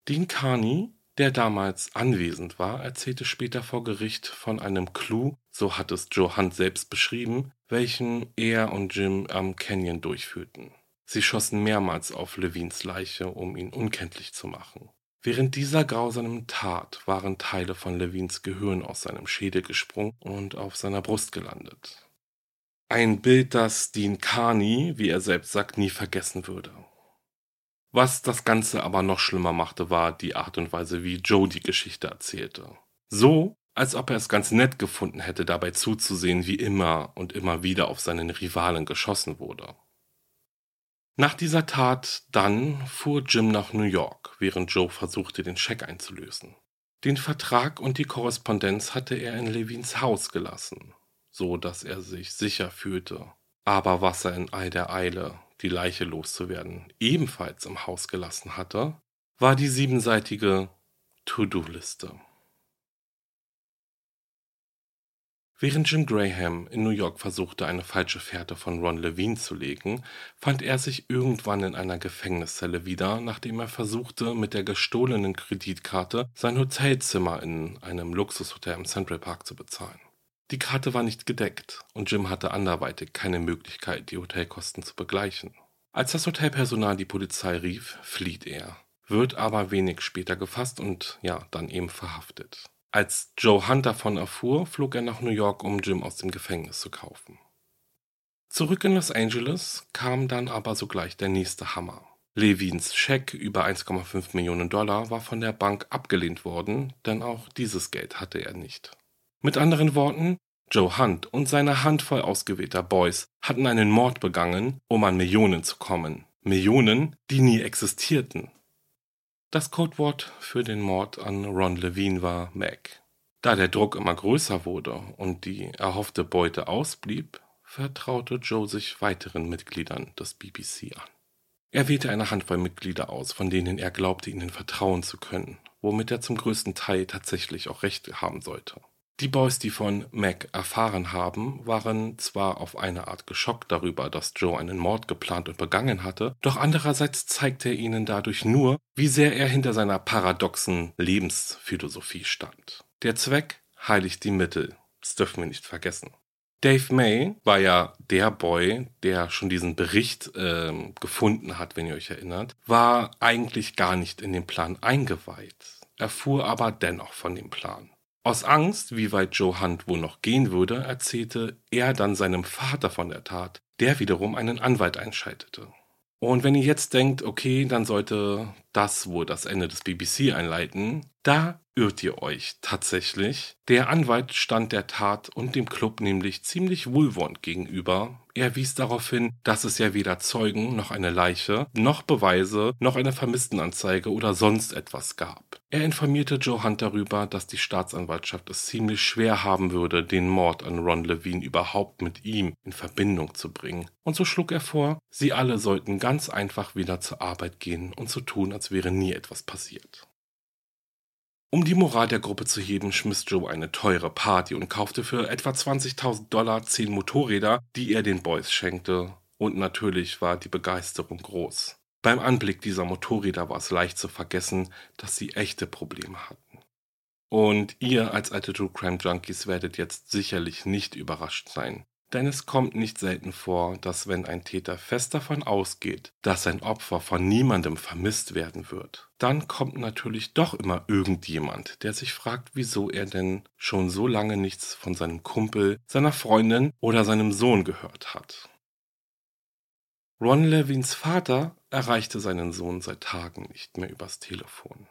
Dean Carney der damals anwesend war, erzählte später vor Gericht von einem Clou, so hat es Joe Hunt selbst beschrieben, welchen er und Jim am Canyon durchführten. Sie schossen mehrmals auf Levins Leiche, um ihn unkenntlich zu machen. Während dieser grausamen Tat waren Teile von Levins Gehirn aus seinem Schädel gesprungen und auf seiner Brust gelandet. Ein Bild, das Dean Carney, wie er selbst sagt, nie vergessen würde. Was das Ganze aber noch schlimmer machte, war die Art und Weise, wie Joe die Geschichte erzählte. So, als ob er es ganz nett gefunden hätte, dabei zuzusehen, wie immer und immer wieder auf seinen Rivalen geschossen wurde. Nach dieser Tat dann fuhr Jim nach New York, während Joe versuchte, den Scheck einzulösen. Den Vertrag und die Korrespondenz hatte er in Levins Haus gelassen, so dass er sich sicher fühlte. Aber was er in all der Eile, die Leiche loszuwerden, ebenfalls im Haus gelassen hatte, war die siebenseitige To-Do-Liste. Während Jim Graham in New York versuchte, eine falsche Fährte von Ron Levine zu legen, fand er sich irgendwann in einer Gefängniszelle wieder, nachdem er versuchte, mit der gestohlenen Kreditkarte sein Hotelzimmer in einem Luxushotel im Central Park zu bezahlen. Die Karte war nicht gedeckt und Jim hatte anderweitig keine Möglichkeit, die Hotelkosten zu begleichen. Als das Hotelpersonal die Polizei rief, flieht er, wird aber wenig später gefasst und ja, dann eben verhaftet. Als Joe Hunt davon erfuhr, flog er nach New York, um Jim aus dem Gefängnis zu kaufen. Zurück in Los Angeles kam dann aber sogleich der nächste Hammer. Levins Scheck über 1,5 Millionen Dollar war von der Bank abgelehnt worden, denn auch dieses Geld hatte er nicht. Mit anderen Worten, Joe Hunt und seine Handvoll ausgewählter Boys hatten einen Mord begangen, um an Millionen zu kommen. Millionen, die nie existierten. Das Codewort für den Mord an Ron Levine war Mac. Da der Druck immer größer wurde und die erhoffte Beute ausblieb, vertraute Joe sich weiteren Mitgliedern des BBC an. Er wählte eine Handvoll Mitglieder aus, von denen er glaubte, ihnen vertrauen zu können, womit er zum größten Teil tatsächlich auch Recht haben sollte. Die Boys, die von Mac erfahren haben, waren zwar auf eine Art geschockt darüber, dass Joe einen Mord geplant und begangen hatte, doch andererseits zeigte er ihnen dadurch nur, wie sehr er hinter seiner paradoxen Lebensphilosophie stand. Der Zweck heiligt die Mittel, das dürfen wir nicht vergessen. Dave May war ja der Boy, der schon diesen Bericht äh, gefunden hat, wenn ihr euch erinnert, war eigentlich gar nicht in den Plan eingeweiht, erfuhr aber dennoch von dem Plan. Aus Angst, wie weit Joe Hunt wohl noch gehen würde, erzählte er dann seinem Vater von der Tat, der wiederum einen Anwalt einschaltete. Und wenn ihr jetzt denkt, okay, dann sollte das wohl das Ende des BBC einleiten, da irrt ihr euch tatsächlich. Der Anwalt stand der Tat und dem Club nämlich ziemlich wohlwollend gegenüber. Er wies darauf hin, dass es ja weder Zeugen noch eine Leiche, noch Beweise, noch eine Vermisstenanzeige oder sonst etwas gab. Er informierte Joe Hunt darüber, dass die Staatsanwaltschaft es ziemlich schwer haben würde, den Mord an Ron Levine überhaupt mit ihm in Verbindung zu bringen. Und so schlug er vor, sie alle sollten ganz einfach wieder zur Arbeit gehen und so tun, als wäre nie etwas passiert. Um die Moral der Gruppe zu heben, schmiss Joe eine teure Party und kaufte für etwa 20.000 Dollar zehn Motorräder, die er den Boys schenkte. Und natürlich war die Begeisterung groß. Beim Anblick dieser Motorräder war es leicht zu vergessen, dass sie echte Probleme hatten. Und ihr als alte True Crime Junkies werdet jetzt sicherlich nicht überrascht sein, denn es kommt nicht selten vor, dass wenn ein Täter fest davon ausgeht, dass sein Opfer von niemandem vermisst werden wird, dann kommt natürlich doch immer irgendjemand, der sich fragt, wieso er denn schon so lange nichts von seinem Kumpel, seiner Freundin oder seinem Sohn gehört hat. Ron Levins Vater erreichte seinen Sohn seit Tagen nicht mehr übers Telefon.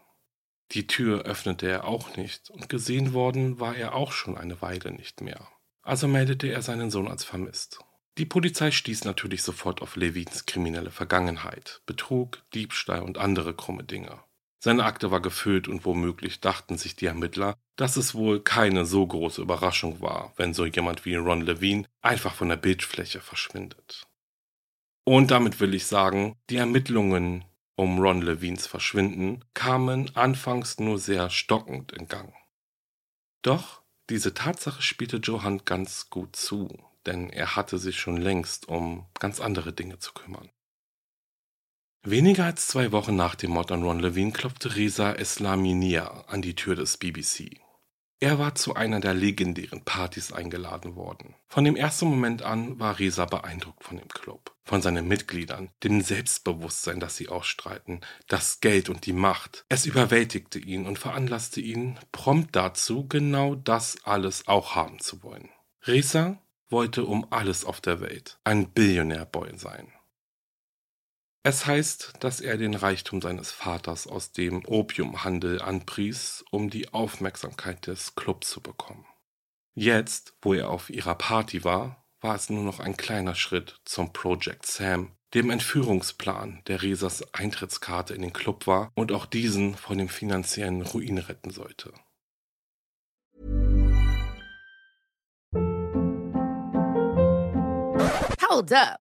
Die Tür öffnete er auch nicht und gesehen worden war er auch schon eine Weile nicht mehr also meldete er seinen Sohn als vermisst. Die Polizei stieß natürlich sofort auf Levins kriminelle Vergangenheit, Betrug, Diebstahl und andere krumme Dinge. Seine Akte war gefüllt und womöglich dachten sich die Ermittler, dass es wohl keine so große Überraschung war, wenn so jemand wie Ron Levine einfach von der Bildfläche verschwindet. Und damit will ich sagen, die Ermittlungen um Ron Levines Verschwinden kamen anfangs nur sehr stockend in Gang. Doch diese Tatsache spielte Johann ganz gut zu, denn er hatte sich schon längst um ganz andere Dinge zu kümmern. Weniger als zwei Wochen nach dem Mord an Ron Levine klopfte Reza Eslaminia an die Tür des BBC. Er war zu einer der legendären Partys eingeladen worden. Von dem ersten Moment an war Reza beeindruckt von dem Club, von seinen Mitgliedern, dem Selbstbewusstsein, das sie ausstreiten, das Geld und die Macht. Es überwältigte ihn und veranlasste ihn prompt dazu, genau das alles auch haben zu wollen. Reza wollte um alles auf der Welt ein Billionärboy sein. Es heißt, dass er den Reichtum seines Vaters aus dem Opiumhandel anpries, um die Aufmerksamkeit des Clubs zu bekommen. Jetzt, wo er auf ihrer Party war, war es nur noch ein kleiner Schritt zum Project Sam, dem Entführungsplan, der Resas Eintrittskarte in den Club war und auch diesen von dem finanziellen Ruin retten sollte. Hold up.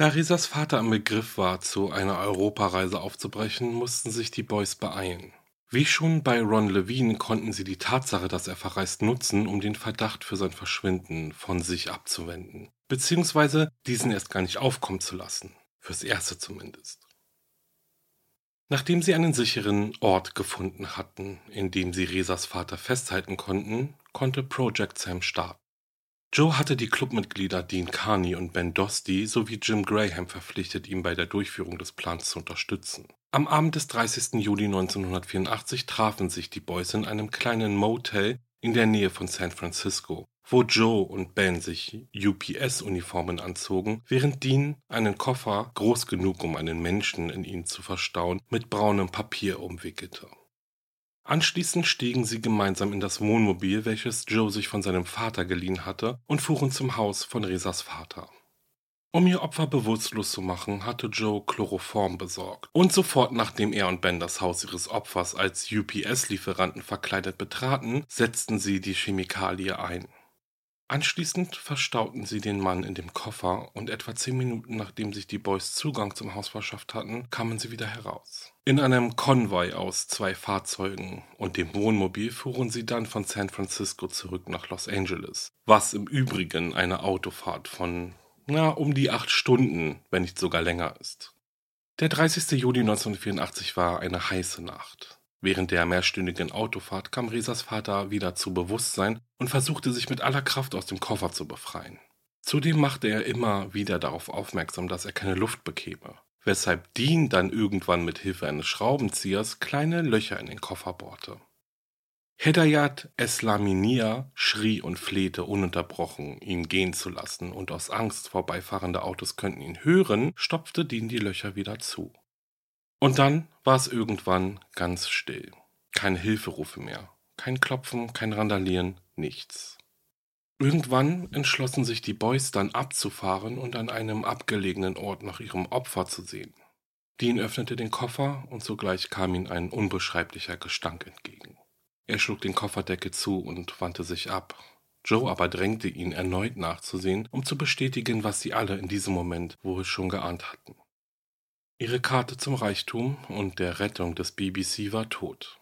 Da Risas Vater im Begriff war, zu einer Europareise aufzubrechen, mussten sich die Boys beeilen. Wie schon bei Ron Levine konnten sie die Tatsache, dass er verreist, nutzen, um den Verdacht für sein Verschwinden von sich abzuwenden. Beziehungsweise diesen erst gar nicht aufkommen zu lassen. Fürs Erste zumindest. Nachdem sie einen sicheren Ort gefunden hatten, in dem sie Resas Vater festhalten konnten, konnte Project Sam starten. Joe hatte die Clubmitglieder Dean Carney und Ben Dosti sowie Jim Graham verpflichtet, ihn bei der Durchführung des Plans zu unterstützen. Am Abend des 30. Juli 1984 trafen sich die Boys in einem kleinen Motel in der Nähe von San Francisco, wo Joe und Ben sich UPS-Uniformen anzogen, während Dean einen Koffer, groß genug, um einen Menschen in ihn zu verstauen, mit braunem Papier umwickelte. Anschließend stiegen sie gemeinsam in das Wohnmobil, welches Joe sich von seinem Vater geliehen hatte, und fuhren zum Haus von Resas Vater. Um ihr Opfer bewusstlos zu machen, hatte Joe Chloroform besorgt. Und sofort nachdem er und Ben das Haus ihres Opfers als UPS-Lieferanten verkleidet betraten, setzten sie die Chemikalie ein. Anschließend verstauten sie den Mann in dem Koffer und etwa zehn Minuten nachdem sich die Boys Zugang zum Haus verschafft hatten, kamen sie wieder heraus. In einem Konvoi aus zwei Fahrzeugen und dem Wohnmobil fuhren sie dann von San Francisco zurück nach Los Angeles, was im Übrigen eine Autofahrt von, na, um die acht Stunden, wenn nicht sogar länger ist. Der 30. Juli 1984 war eine heiße Nacht. Während der mehrstündigen Autofahrt kam Resas Vater wieder zu Bewusstsein und versuchte sich mit aller Kraft aus dem Koffer zu befreien. Zudem machte er immer wieder darauf aufmerksam, dass er keine Luft bekäme, weshalb Dean dann irgendwann mit Hilfe eines Schraubenziehers kleine Löcher in den Koffer bohrte. Hedayat Eslaminia schrie und flehte ununterbrochen, ihn gehen zu lassen, und aus Angst, vorbeifahrende Autos könnten ihn hören, stopfte Dean die Löcher wieder zu. Und dann war es irgendwann ganz still. Keine Hilferufe mehr. Kein Klopfen, kein Randalieren, nichts. Irgendwann entschlossen sich die Boys dann abzufahren und an einem abgelegenen Ort nach ihrem Opfer zu sehen. Dean öffnete den Koffer und sogleich kam ihm ein unbeschreiblicher Gestank entgegen. Er schlug den Kofferdeckel zu und wandte sich ab. Joe aber drängte ihn erneut nachzusehen, um zu bestätigen, was sie alle in diesem Moment wohl schon geahnt hatten. Ihre Karte zum Reichtum und der Rettung des BBC war tot.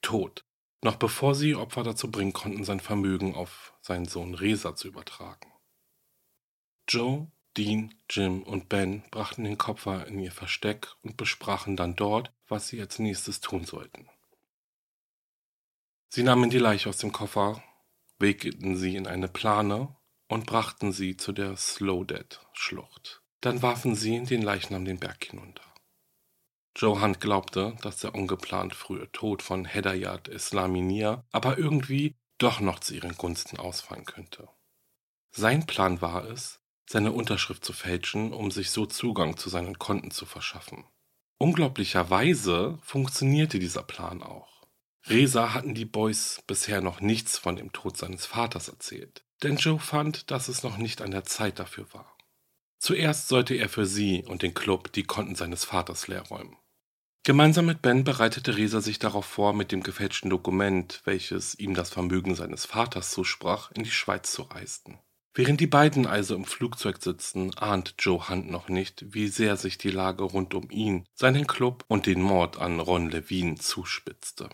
Tot. Noch bevor sie Opfer dazu bringen konnten, sein Vermögen auf seinen Sohn Resa zu übertragen. Joe, Dean, Jim und Ben brachten den Koffer in ihr Versteck und besprachen dann dort, was sie als nächstes tun sollten. Sie nahmen die Leiche aus dem Koffer, wickelten sie in eine Plane und brachten sie zu der Slowdead-Schlucht. Dann warfen sie den Leichnam den Berg hinunter. Joe Hunt glaubte, dass der ungeplant frühe Tod von Hedayat Islaminia aber irgendwie doch noch zu ihren Gunsten ausfallen könnte. Sein Plan war es, seine Unterschrift zu fälschen, um sich so Zugang zu seinen Konten zu verschaffen. Unglaublicherweise funktionierte dieser Plan auch. Resa hatten die Boys bisher noch nichts von dem Tod seines Vaters erzählt, denn Joe fand, dass es noch nicht an der Zeit dafür war. Zuerst sollte er für sie und den Club die Konten seines Vaters leerräumen. Gemeinsam mit Ben bereitete Resa sich darauf vor, mit dem gefälschten Dokument, welches ihm das Vermögen seines Vaters zusprach, in die Schweiz zu reisen. Während die beiden also im Flugzeug sitzen, ahnt Joe Hunt noch nicht, wie sehr sich die Lage rund um ihn, seinen Club und den Mord an Ron Levine zuspitzte.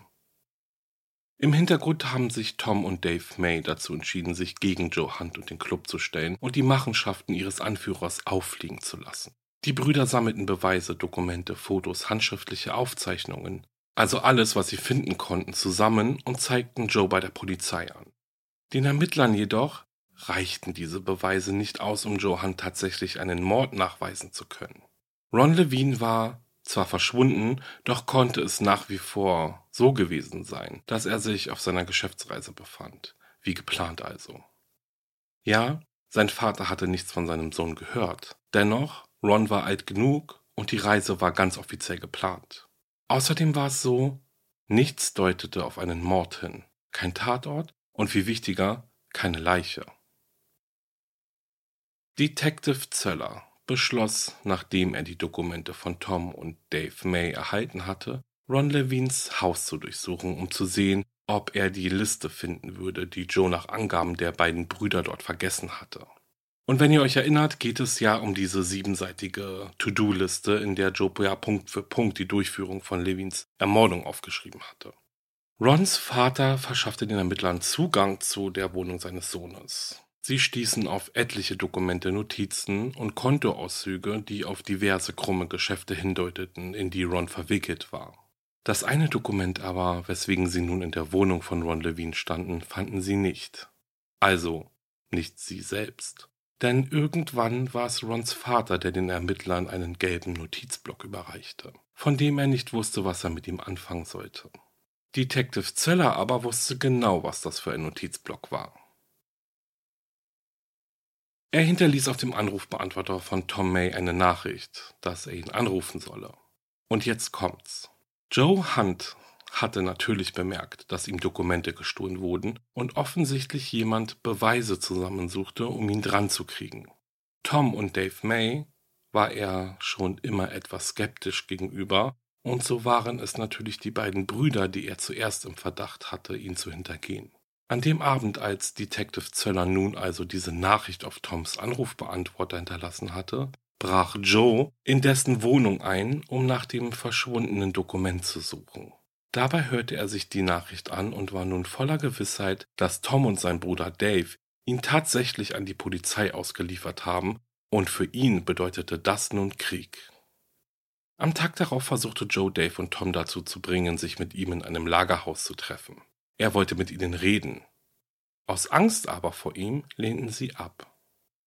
Im Hintergrund haben sich Tom und Dave May dazu entschieden, sich gegen Joe Hunt und den Club zu stellen und die Machenschaften ihres Anführers auffliegen zu lassen. Die Brüder sammelten Beweise, Dokumente, Fotos, handschriftliche Aufzeichnungen, also alles, was sie finden konnten, zusammen und zeigten Joe bei der Polizei an. Den Ermittlern jedoch reichten diese Beweise nicht aus, um Joe Hunt tatsächlich einen Mord nachweisen zu können. Ron Levine war zwar verschwunden, doch konnte es nach wie vor so gewesen sein, dass er sich auf seiner Geschäftsreise befand, wie geplant also. Ja, sein Vater hatte nichts von seinem Sohn gehört, dennoch, Ron war alt genug und die Reise war ganz offiziell geplant. Außerdem war es so, nichts deutete auf einen Mord hin, kein Tatort und viel wichtiger, keine Leiche. Detective Zöller beschloss, nachdem er die Dokumente von Tom und Dave May erhalten hatte, Ron Levines Haus zu durchsuchen, um zu sehen, ob er die Liste finden würde, die Joe nach Angaben der beiden Brüder dort vergessen hatte. Und wenn ihr euch erinnert, geht es ja um diese siebenseitige To-Do-Liste, in der Joe ja Punkt für Punkt die Durchführung von Levins Ermordung aufgeschrieben hatte. Rons Vater verschaffte den Ermittlern Zugang zu der Wohnung seines Sohnes. Sie stießen auf etliche Dokumente, Notizen und Kontoauszüge, die auf diverse krumme Geschäfte hindeuteten, in die Ron verwickelt war. Das eine Dokument aber, weswegen sie nun in der Wohnung von Ron Levine standen, fanden sie nicht. Also nicht sie selbst. Denn irgendwann war es Rons Vater, der den Ermittlern einen gelben Notizblock überreichte, von dem er nicht wusste, was er mit ihm anfangen sollte. Detective Zeller aber wusste genau, was das für ein Notizblock war. Er hinterließ auf dem Anrufbeantworter von Tom May eine Nachricht, dass er ihn anrufen solle. Und jetzt kommt's. Joe Hunt hatte natürlich bemerkt, dass ihm Dokumente gestohlen wurden und offensichtlich jemand Beweise zusammensuchte, um ihn dran zu kriegen. Tom und Dave May war er schon immer etwas skeptisch gegenüber, und so waren es natürlich die beiden Brüder, die er zuerst im Verdacht hatte, ihn zu hintergehen. An dem Abend, als Detective Zöller nun also diese Nachricht auf Toms Anrufbeantworter hinterlassen hatte, brach Joe in dessen Wohnung ein, um nach dem verschwundenen Dokument zu suchen. Dabei hörte er sich die Nachricht an und war nun voller Gewissheit, dass Tom und sein Bruder Dave ihn tatsächlich an die Polizei ausgeliefert haben, und für ihn bedeutete das nun Krieg. Am Tag darauf versuchte Joe Dave und Tom dazu zu bringen, sich mit ihm in einem Lagerhaus zu treffen. Er wollte mit ihnen reden. Aus Angst aber vor ihm lehnten sie ab.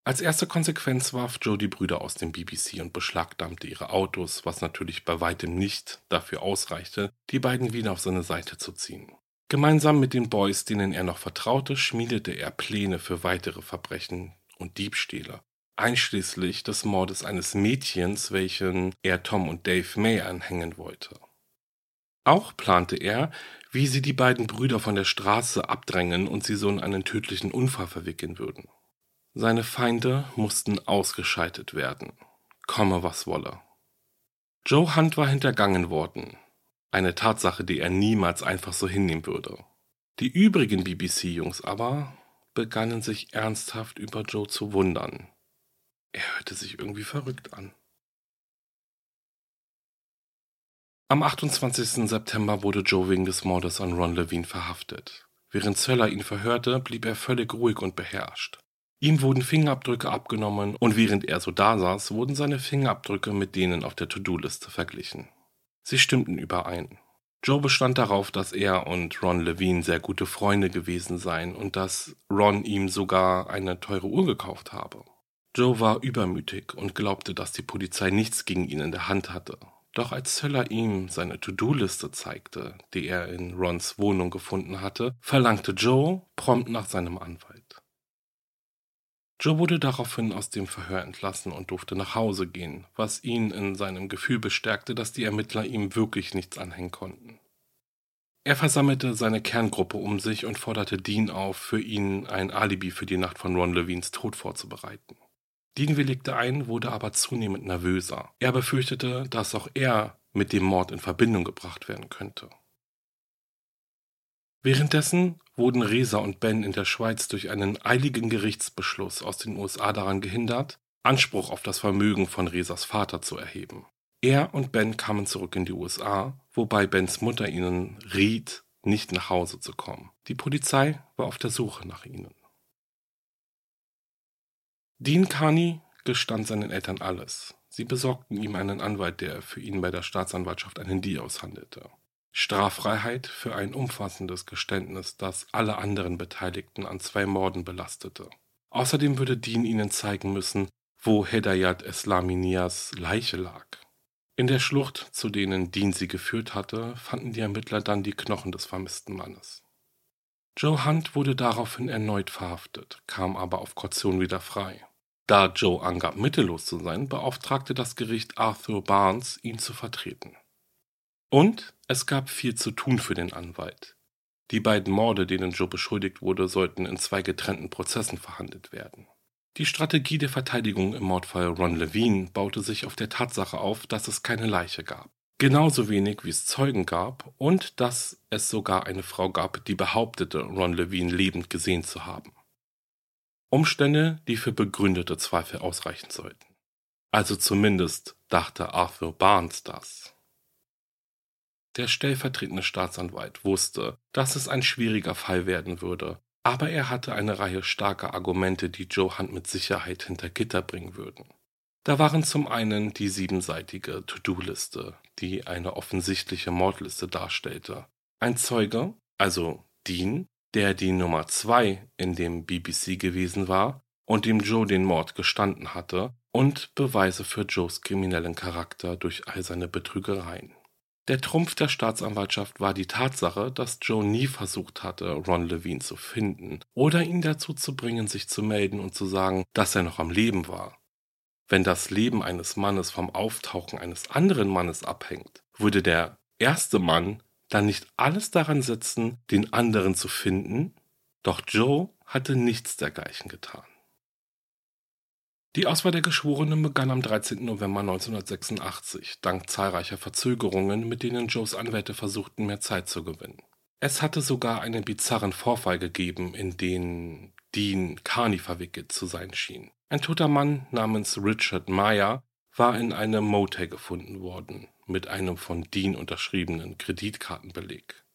Als erste Konsequenz warf Joe die Brüder aus dem BBC und beschlagnahmte ihre Autos, was natürlich bei weitem nicht dafür ausreichte, die beiden wieder auf seine Seite zu ziehen. Gemeinsam mit den Boys, denen er noch vertraute, schmiedete er Pläne für weitere Verbrechen und Diebstähle, einschließlich des Mordes eines Mädchens, welchen er Tom und Dave May anhängen wollte. Auch plante er, wie sie die beiden Brüder von der Straße abdrängen und sie so in einen tödlichen Unfall verwickeln würden. Seine Feinde mussten ausgeschaltet werden, komme was wolle. Joe Hunt war hintergangen worden, eine Tatsache, die er niemals einfach so hinnehmen würde. Die übrigen BBC-Jungs aber begannen sich ernsthaft über Joe zu wundern. Er hörte sich irgendwie verrückt an. Am 28. September wurde Joe wegen des Mordes an Ron Levine verhaftet. Während Zeller ihn verhörte, blieb er völlig ruhig und beherrscht. Ihm wurden Fingerabdrücke abgenommen und während er so dasaß, wurden seine Fingerabdrücke mit denen auf der To-Do-Liste verglichen. Sie stimmten überein. Joe bestand darauf, dass er und Ron Levine sehr gute Freunde gewesen seien und dass Ron ihm sogar eine teure Uhr gekauft habe. Joe war übermütig und glaubte, dass die Polizei nichts gegen ihn in der Hand hatte. Doch als Zöller ihm seine To-Do-Liste zeigte, die er in Rons Wohnung gefunden hatte, verlangte Joe prompt nach seinem Anwalt. Joe wurde daraufhin aus dem Verhör entlassen und durfte nach Hause gehen, was ihn in seinem Gefühl bestärkte, dass die Ermittler ihm wirklich nichts anhängen konnten. Er versammelte seine Kerngruppe um sich und forderte Dean auf, für ihn ein Alibi für die Nacht von Ron Levines Tod vorzubereiten. Dean willigte ein, wurde aber zunehmend nervöser. Er befürchtete, dass auch er mit dem Mord in Verbindung gebracht werden könnte. Währenddessen wurden Resa und Ben in der Schweiz durch einen eiligen Gerichtsbeschluss aus den USA daran gehindert, Anspruch auf das Vermögen von Resas Vater zu erheben. Er und Ben kamen zurück in die USA, wobei Bens Mutter ihnen riet, nicht nach Hause zu kommen. Die Polizei war auf der Suche nach ihnen. Dean Carney gestand seinen Eltern alles. Sie besorgten ihm einen Anwalt, der für ihn bei der Staatsanwaltschaft einen Deal aushandelte. Straffreiheit für ein umfassendes Geständnis, das alle anderen Beteiligten an zwei Morden belastete. Außerdem würde Dean ihnen zeigen müssen, wo Hedayat Eslaminias Leiche lag. In der Schlucht, zu denen Dean sie geführt hatte, fanden die Ermittler dann die Knochen des vermissten Mannes. Joe Hunt wurde daraufhin erneut verhaftet, kam aber auf Kaution wieder frei. Da Joe angab, mittellos zu sein, beauftragte das Gericht Arthur Barnes, ihn zu vertreten. Und es gab viel zu tun für den Anwalt. Die beiden Morde, denen Joe beschuldigt wurde, sollten in zwei getrennten Prozessen verhandelt werden. Die Strategie der Verteidigung im Mordfall Ron Levine baute sich auf der Tatsache auf, dass es keine Leiche gab. Genauso wenig wie es Zeugen gab und dass es sogar eine Frau gab, die behauptete, Ron Levine lebend gesehen zu haben. Umstände, die für begründete Zweifel ausreichen sollten. Also zumindest dachte Arthur Barnes das. Der stellvertretende Staatsanwalt wusste, dass es ein schwieriger Fall werden würde, aber er hatte eine Reihe starker Argumente, die Joe Hunt mit Sicherheit hinter Gitter bringen würden. Da waren zum einen die siebenseitige To-Do-Liste, die eine offensichtliche Mordliste darstellte. Ein Zeuge, also Dean, der die Nummer zwei in dem BBC gewesen war und dem Joe den Mord gestanden hatte, und Beweise für Joes kriminellen Charakter durch all seine Betrügereien. Der Trumpf der Staatsanwaltschaft war die Tatsache, dass Joe nie versucht hatte, Ron Levine zu finden oder ihn dazu zu bringen, sich zu melden und zu sagen, dass er noch am Leben war. Wenn das Leben eines Mannes vom Auftauchen eines anderen Mannes abhängt, würde der erste Mann dann nicht alles daran setzen, den anderen zu finden? Doch Joe hatte nichts dergleichen getan. Die Auswahl der Geschworenen begann am 13. November 1986, dank zahlreicher Verzögerungen, mit denen Joes Anwälte versuchten, mehr Zeit zu gewinnen. Es hatte sogar einen bizarren Vorfall gegeben, in den Dean Carney verwickelt zu sein schien. Ein toter Mann namens Richard Meyer war in einem Motel gefunden worden, mit einem von Dean unterschriebenen Kreditkartenbeleg.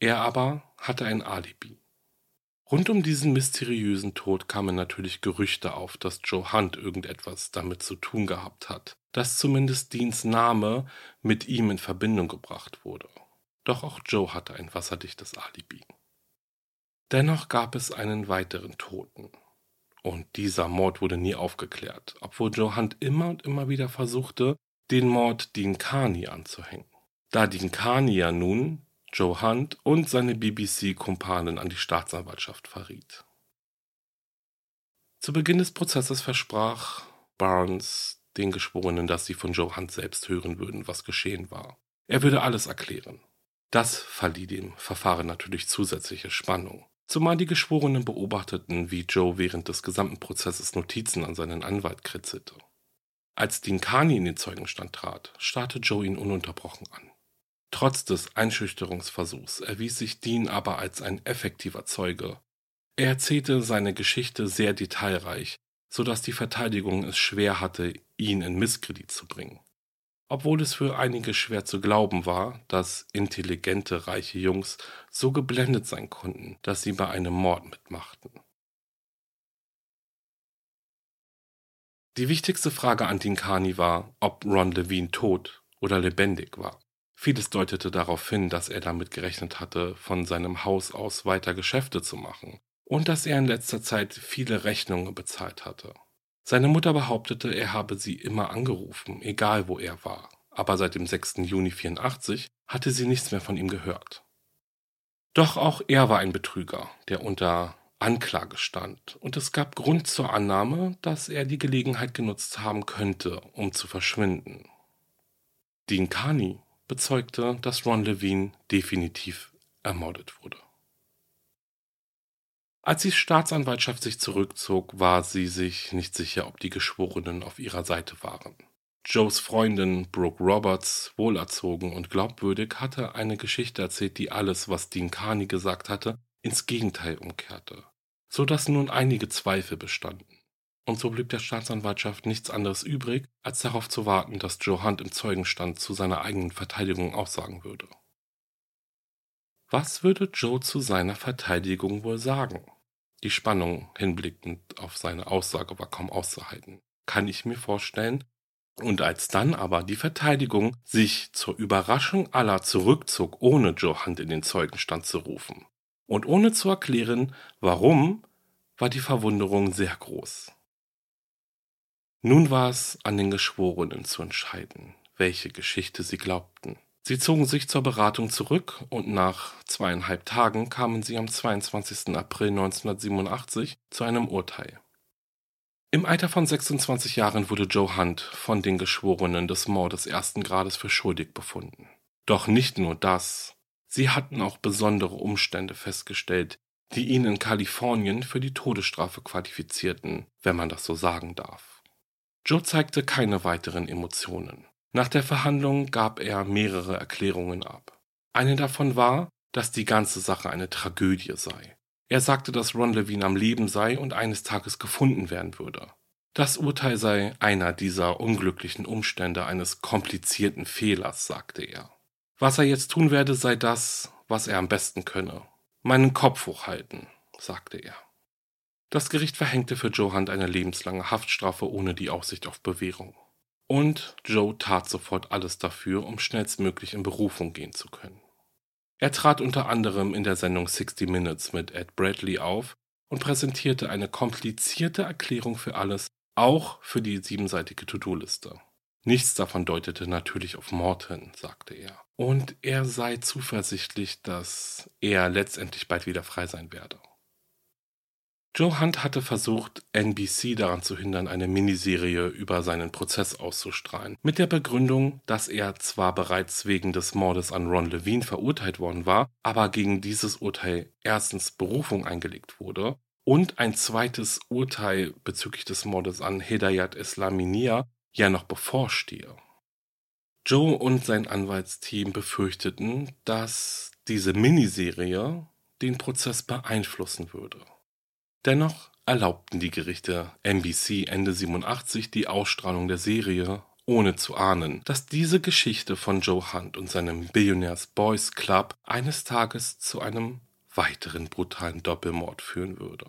Er aber hatte ein Alibi. Rund um diesen mysteriösen Tod kamen natürlich Gerüchte auf, dass Joe Hunt irgendetwas damit zu tun gehabt hat, dass zumindest Deans Name mit ihm in Verbindung gebracht wurde. Doch auch Joe hatte ein wasserdichtes Alibi. Dennoch gab es einen weiteren Toten. Und dieser Mord wurde nie aufgeklärt, obwohl Joe Hunt immer und immer wieder versuchte, den Mord Dean Carney anzuhängen. Da Dean Carney ja nun Joe Hunt und seine BBC-Kumpanen an die Staatsanwaltschaft verriet. Zu Beginn des Prozesses versprach Barnes den Geschworenen, dass sie von Joe Hunt selbst hören würden, was geschehen war. Er würde alles erklären. Das verlieh dem Verfahren natürlich zusätzliche Spannung. Zumal die Geschworenen beobachteten, wie Joe während des gesamten Prozesses Notizen an seinen Anwalt kritzelte. Als Dean Carney in den Zeugenstand trat, starrte Joe ihn ununterbrochen an. Trotz des Einschüchterungsversuchs erwies sich Dean aber als ein effektiver Zeuge. Er erzählte seine Geschichte sehr detailreich, so dass die Verteidigung es schwer hatte, ihn in Misskredit zu bringen. Obwohl es für einige schwer zu glauben war, dass intelligente, reiche Jungs so geblendet sein konnten, dass sie bei einem Mord mitmachten. Die wichtigste Frage an Dinkani war, ob Ron Levine tot oder lebendig war. Vieles deutete darauf hin, dass er damit gerechnet hatte, von seinem Haus aus weiter Geschäfte zu machen und dass er in letzter Zeit viele Rechnungen bezahlt hatte. Seine Mutter behauptete, er habe sie immer angerufen, egal wo er war, aber seit dem 6. Juni 84 hatte sie nichts mehr von ihm gehört. Doch auch er war ein Betrüger, der unter Anklage stand, und es gab Grund zur Annahme, dass er die Gelegenheit genutzt haben könnte, um zu verschwinden. Dean Carney bezeugte, dass Ron Levine definitiv ermordet wurde. Als die Staatsanwaltschaft sich zurückzog, war sie sich nicht sicher, ob die Geschworenen auf ihrer Seite waren. Joes Freundin Brooke Roberts, wohlerzogen und glaubwürdig, hatte eine Geschichte erzählt, die alles, was Dean Carney gesagt hatte, ins Gegenteil umkehrte so dass nun einige Zweifel bestanden. Und so blieb der Staatsanwaltschaft nichts anderes übrig, als darauf zu warten, dass Joe Hunt im Zeugenstand zu seiner eigenen Verteidigung aussagen würde. Was würde Joe zu seiner Verteidigung wohl sagen? Die Spannung hinblickend auf seine Aussage war kaum auszuhalten. Kann ich mir vorstellen, Und als dann aber die Verteidigung sich zur Überraschung aller zurückzog, ohne Joe Hunt in den Zeugenstand zu rufen und ohne zu erklären, warum, war die Verwunderung sehr groß. Nun war es an den Geschworenen zu entscheiden, welche Geschichte sie glaubten. Sie zogen sich zur Beratung zurück und nach zweieinhalb Tagen kamen sie am 22. April 1987 zu einem Urteil. Im Alter von 26 Jahren wurde Joe Hunt von den Geschworenen des Mordes ersten Grades für schuldig befunden. Doch nicht nur das. Sie hatten auch besondere Umstände festgestellt, die ihn in Kalifornien für die Todesstrafe qualifizierten, wenn man das so sagen darf. Joe zeigte keine weiteren Emotionen. Nach der Verhandlung gab er mehrere Erklärungen ab. Eine davon war, dass die ganze Sache eine Tragödie sei. Er sagte, dass Ron Levine am Leben sei und eines Tages gefunden werden würde. Das Urteil sei einer dieser unglücklichen Umstände eines komplizierten Fehlers, sagte er. Was er jetzt tun werde, sei das, was er am besten könne. Meinen Kopf hochhalten, sagte er. Das Gericht verhängte für Joe Hunt eine lebenslange Haftstrafe ohne die Aussicht auf Bewährung. Und Joe tat sofort alles dafür, um schnellstmöglich in Berufung gehen zu können. Er trat unter anderem in der Sendung 60 Minutes mit Ed Bradley auf und präsentierte eine komplizierte Erklärung für alles, auch für die siebenseitige To-Do-Liste. Nichts davon deutete natürlich auf Mord hin, sagte er. Und er sei zuversichtlich, dass er letztendlich bald wieder frei sein werde. Joe Hunt hatte versucht, NBC daran zu hindern, eine Miniserie über seinen Prozess auszustrahlen, mit der Begründung, dass er zwar bereits wegen des Mordes an Ron Levine verurteilt worden war, aber gegen dieses Urteil erstens Berufung eingelegt wurde und ein zweites Urteil bezüglich des Mordes an Hedayat Islaminia ja noch bevorstehe. Joe und sein Anwaltsteam befürchteten, dass diese Miniserie den Prozess beeinflussen würde. Dennoch erlaubten die Gerichte NBC Ende 87 die Ausstrahlung der Serie, ohne zu ahnen, dass diese Geschichte von Joe Hunt und seinem Billionaires Boys Club eines Tages zu einem weiteren brutalen Doppelmord führen würde.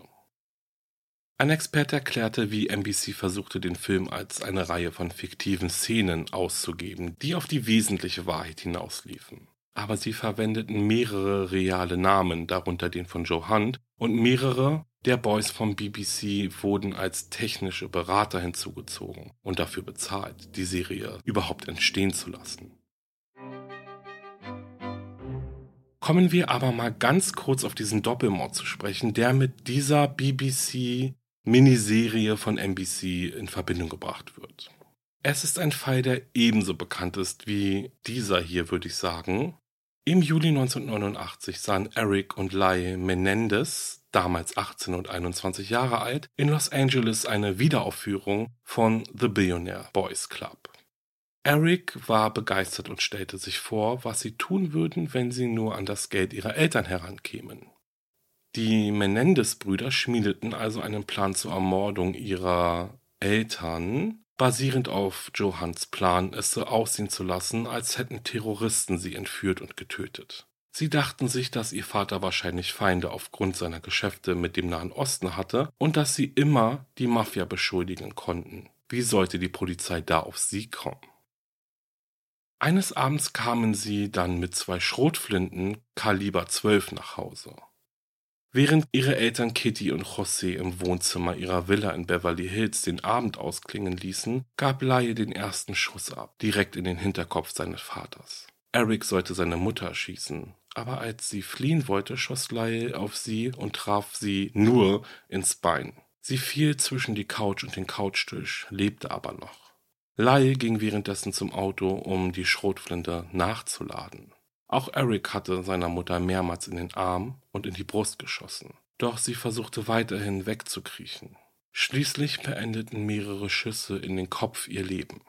Ein Experte erklärte, wie NBC versuchte, den Film als eine Reihe von fiktiven Szenen auszugeben, die auf die wesentliche Wahrheit hinausliefen. Aber sie verwendeten mehrere reale Namen, darunter den von Joe Hunt, und mehrere der Boys vom BBC wurden als technische Berater hinzugezogen und dafür bezahlt, die Serie überhaupt entstehen zu lassen. Kommen wir aber mal ganz kurz auf diesen Doppelmord zu sprechen, der mit dieser BBC Miniserie von NBC in Verbindung gebracht wird. Es ist ein Fall, der ebenso bekannt ist wie dieser hier, würde ich sagen. Im Juli 1989 sahen Eric und Lai Menendez damals 18 und 21 Jahre alt, in Los Angeles eine Wiederaufführung von The Billionaire Boys Club. Eric war begeistert und stellte sich vor, was sie tun würden, wenn sie nur an das Geld ihrer Eltern herankämen. Die Menendez-Brüder schmiedeten also einen Plan zur Ermordung ihrer Eltern, basierend auf Johans Plan, es so aussehen zu lassen, als hätten Terroristen sie entführt und getötet. Sie dachten sich, dass ihr Vater wahrscheinlich Feinde aufgrund seiner Geschäfte mit dem Nahen Osten hatte und dass sie immer die Mafia beschuldigen konnten. Wie sollte die Polizei da auf sie kommen? Eines Abends kamen sie dann mit zwei Schrotflinten Kaliber 12 nach Hause. Während ihre Eltern Kitty und José im Wohnzimmer ihrer Villa in Beverly Hills den Abend ausklingen ließen, gab Laie den ersten Schuss ab, direkt in den Hinterkopf seines Vaters. Eric sollte seine Mutter erschießen, aber als sie fliehen wollte, schoss Lyle auf sie und traf sie nur ins Bein. Sie fiel zwischen die Couch und den Couchtisch, lebte aber noch. Lyle ging währenddessen zum Auto, um die Schrotflinte nachzuladen. Auch Eric hatte seiner Mutter mehrmals in den Arm und in die Brust geschossen. Doch sie versuchte weiterhin wegzukriechen. Schließlich beendeten mehrere Schüsse in den Kopf ihr Leben.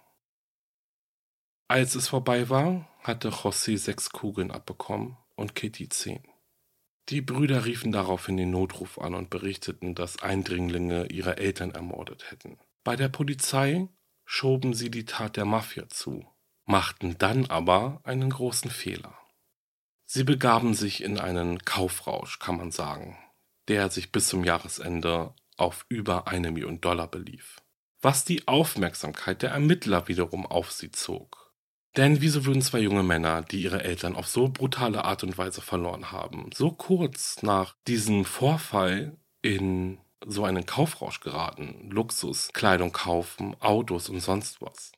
Als es vorbei war, hatte José sechs Kugeln abbekommen und Kitty zehn. Die Brüder riefen daraufhin den Notruf an und berichteten, dass Eindringlinge ihre Eltern ermordet hätten. Bei der Polizei schoben sie die Tat der Mafia zu, machten dann aber einen großen Fehler. Sie begaben sich in einen Kaufrausch, kann man sagen, der sich bis zum Jahresende auf über eine Million Dollar belief. was die Aufmerksamkeit der Ermittler wiederum auf sie zog. Denn wieso würden zwei junge Männer, die ihre Eltern auf so brutale Art und Weise verloren haben, so kurz nach diesem Vorfall in so einen Kaufrausch geraten, Luxus, Kleidung kaufen, Autos und sonst was?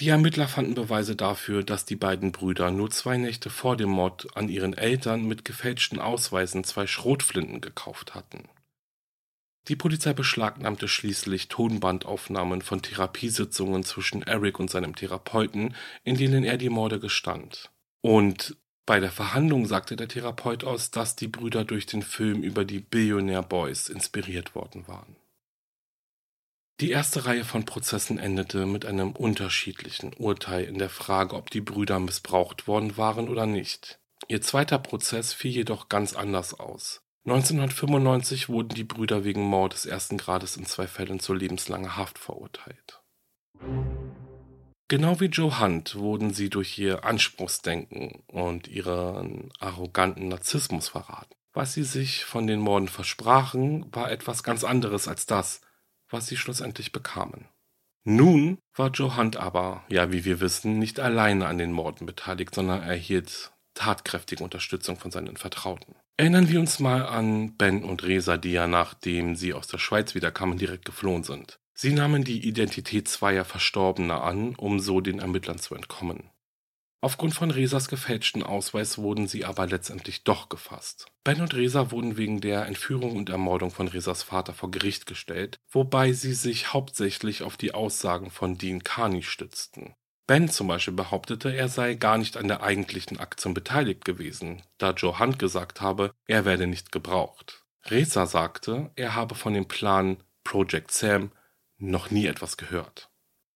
Die Ermittler fanden Beweise dafür, dass die beiden Brüder nur zwei Nächte vor dem Mord an ihren Eltern mit gefälschten Ausweisen zwei Schrotflinten gekauft hatten. Die Polizei beschlagnahmte schließlich Tonbandaufnahmen von Therapiesitzungen zwischen Eric und seinem Therapeuten, in denen er die Morde gestand. Und bei der Verhandlung sagte der Therapeut aus, dass die Brüder durch den Film über die Billionaire Boys inspiriert worden waren. Die erste Reihe von Prozessen endete mit einem unterschiedlichen Urteil in der Frage, ob die Brüder missbraucht worden waren oder nicht. Ihr zweiter Prozess fiel jedoch ganz anders aus. 1995 wurden die Brüder wegen Mordes ersten Grades in zwei Fällen zu lebenslanger Haft verurteilt. Genau wie Joe Hunt wurden sie durch ihr Anspruchsdenken und ihren arroganten Narzissmus verraten. Was sie sich von den Morden versprachen, war etwas ganz anderes als das, was sie schlussendlich bekamen. Nun war Joe Hunt aber, ja wie wir wissen, nicht alleine an den Morden beteiligt, sondern erhielt tatkräftige Unterstützung von seinen Vertrauten. Erinnern wir uns mal an Ben und Resa, die ja nachdem sie aus der Schweiz wiederkamen, direkt geflohen sind. Sie nahmen die Identität zweier Verstorbener an, um so den Ermittlern zu entkommen. Aufgrund von Resas gefälschten Ausweis wurden sie aber letztendlich doch gefasst. Ben und Resa wurden wegen der Entführung und Ermordung von Resas Vater vor Gericht gestellt, wobei sie sich hauptsächlich auf die Aussagen von Dean Carney stützten. Ben zum Beispiel behauptete, er sei gar nicht an der eigentlichen Aktion beteiligt gewesen, da Joe Hunt gesagt habe, er werde nicht gebraucht. Reza sagte, er habe von dem Plan Project Sam noch nie etwas gehört.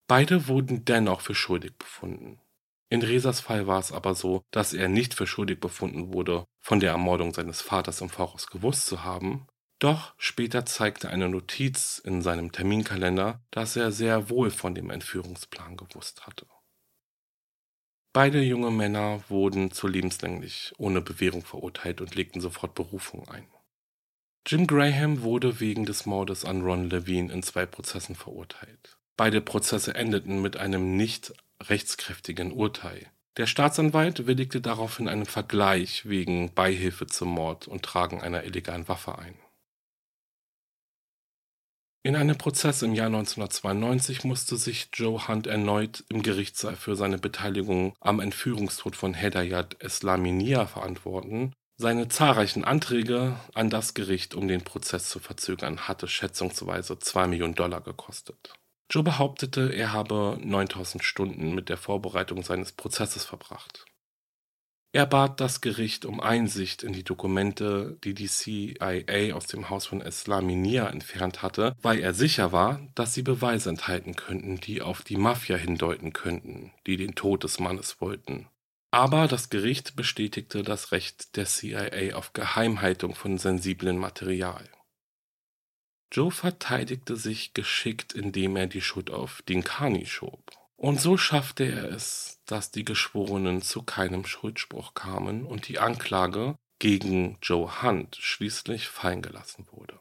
Beide wurden dennoch für schuldig befunden. In Resas Fall war es aber so, dass er nicht für schuldig befunden wurde, von der Ermordung seines Vaters im Voraus gewusst zu haben, doch später zeigte eine Notiz in seinem Terminkalender, dass er sehr wohl von dem Entführungsplan gewusst hatte. Beide junge Männer wurden zu lebenslänglich ohne Bewährung verurteilt und legten sofort Berufung ein. Jim Graham wurde wegen des Mordes an Ron Levine in zwei Prozessen verurteilt. Beide Prozesse endeten mit einem nicht rechtskräftigen Urteil. Der Staatsanwalt willigte daraufhin einen Vergleich wegen Beihilfe zum Mord und Tragen einer illegalen Waffe ein. In einem Prozess im Jahr 1992 musste sich Joe Hunt erneut im Gerichtssaal für seine Beteiligung am Entführungstod von Hedayat Eslaminia verantworten seine zahlreichen Anträge an das Gericht, um den Prozess zu verzögern, hatte schätzungsweise 2 Millionen Dollar gekostet. Joe behauptete, er habe 9000 Stunden mit der Vorbereitung seines Prozesses verbracht. Er bat das Gericht um Einsicht in die Dokumente, die die CIA aus dem Haus von Eslaminia entfernt hatte, weil er sicher war, dass sie Beweise enthalten könnten, die auf die Mafia hindeuten könnten, die den Tod des Mannes wollten. Aber das Gericht bestätigte das Recht der CIA auf Geheimhaltung von sensiblen Material. Joe verteidigte sich geschickt, indem er die Schuld auf Dinkani schob. Und so schaffte er es, dass die Geschworenen zu keinem Schuldspruch kamen und die Anklage gegen Joe Hunt schließlich fallen gelassen wurde.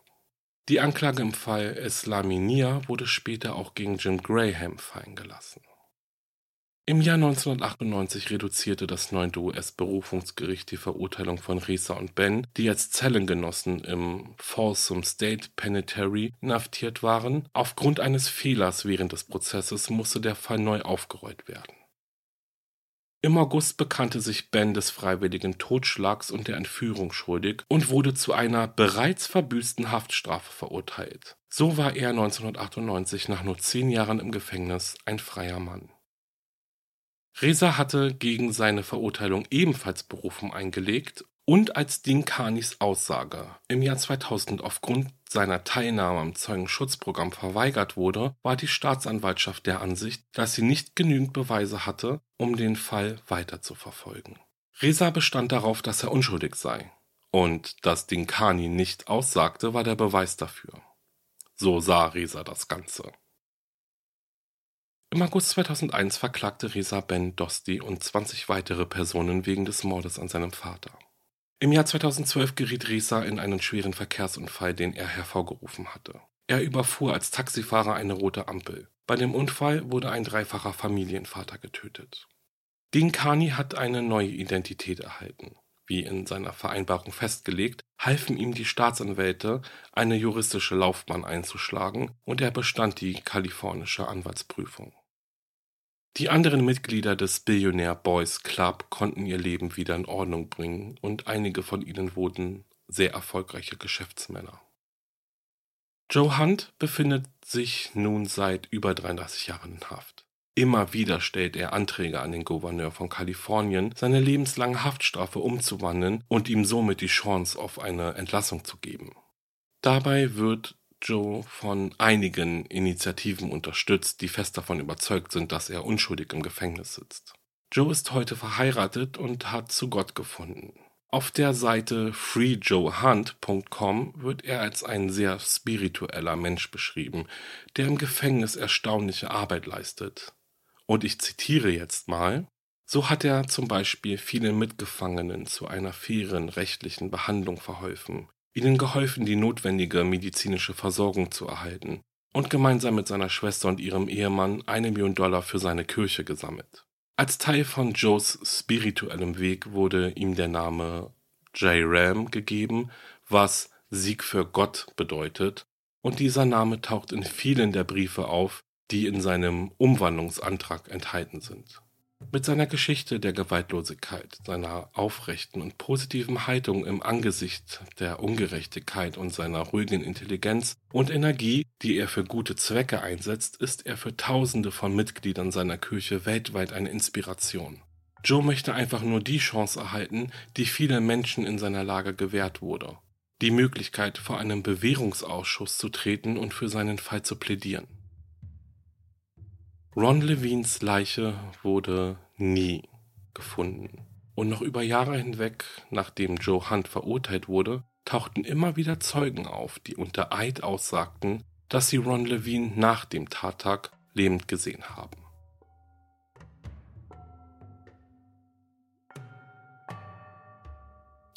Die Anklage im Fall Eslaminia wurde später auch gegen Jim Graham fallen gelassen. Im Jahr 1998 reduzierte das neunte US-Berufungsgericht die Verurteilung von Reza und Ben, die als Zellengenossen im Folsom State Penitentiary inhaftiert waren. Aufgrund eines Fehlers während des Prozesses musste der Fall neu aufgerollt werden. Im August bekannte sich Ben des freiwilligen Totschlags und der Entführung schuldig und wurde zu einer bereits verbüßten Haftstrafe verurteilt. So war er 1998 nach nur zehn Jahren im Gefängnis ein freier Mann. Reza hatte gegen seine Verurteilung ebenfalls Berufung eingelegt und als Dinkanis Aussage im Jahr 2000 aufgrund seiner Teilnahme am Zeugenschutzprogramm verweigert wurde, war die Staatsanwaltschaft der Ansicht, dass sie nicht genügend Beweise hatte, um den Fall weiterzuverfolgen. Reza bestand darauf, dass er unschuldig sei. Und dass Dinkani nicht aussagte, war der Beweis dafür. So sah Reza das Ganze. Im August 2001 verklagte Reza Ben Dosti und 20 weitere Personen wegen des Mordes an seinem Vater. Im Jahr 2012 geriet Reza in einen schweren Verkehrsunfall, den er hervorgerufen hatte. Er überfuhr als Taxifahrer eine rote Ampel. Bei dem Unfall wurde ein dreifacher Familienvater getötet. Dean Carney hat eine neue Identität erhalten. Wie in seiner Vereinbarung festgelegt, halfen ihm die Staatsanwälte, eine juristische Laufbahn einzuschlagen, und er bestand die kalifornische Anwaltsprüfung. Die anderen Mitglieder des Billionaire Boys Club konnten ihr Leben wieder in Ordnung bringen und einige von ihnen wurden sehr erfolgreiche Geschäftsmänner. Joe Hunt befindet sich nun seit über 33 Jahren in Haft. Immer wieder stellt er Anträge an den Gouverneur von Kalifornien, seine lebenslange Haftstrafe umzuwandeln und ihm somit die Chance auf eine Entlassung zu geben. Dabei wird Joe von einigen Initiativen unterstützt, die fest davon überzeugt sind, dass er unschuldig im Gefängnis sitzt. Joe ist heute verheiratet und hat zu Gott gefunden. Auf der Seite freejoehunt.com wird er als ein sehr spiritueller Mensch beschrieben, der im Gefängnis erstaunliche Arbeit leistet. Und ich zitiere jetzt mal. So hat er zum Beispiel vielen Mitgefangenen zu einer fairen rechtlichen Behandlung verholfen, ihnen geholfen, die notwendige medizinische Versorgung zu erhalten und gemeinsam mit seiner Schwester und ihrem Ehemann eine Million Dollar für seine Kirche gesammelt. Als Teil von Joes spirituellem Weg wurde ihm der Name J. Ram gegeben, was Sieg für Gott bedeutet, und dieser Name taucht in vielen der Briefe auf, die in seinem Umwandlungsantrag enthalten sind. Mit seiner Geschichte der Gewaltlosigkeit, seiner aufrechten und positiven Haltung im Angesicht der Ungerechtigkeit und seiner ruhigen Intelligenz und Energie, die er für gute Zwecke einsetzt, ist er für Tausende von Mitgliedern seiner Kirche weltweit eine Inspiration. Joe möchte einfach nur die Chance erhalten, die vielen Menschen in seiner Lage gewährt wurde. Die Möglichkeit, vor einem Bewährungsausschuss zu treten und für seinen Fall zu plädieren. Ron Levines Leiche wurde nie gefunden. Und noch über Jahre hinweg, nachdem Joe Hunt verurteilt wurde, tauchten immer wieder Zeugen auf, die unter Eid aussagten, dass sie Ron Levine nach dem Tattag lebend gesehen haben.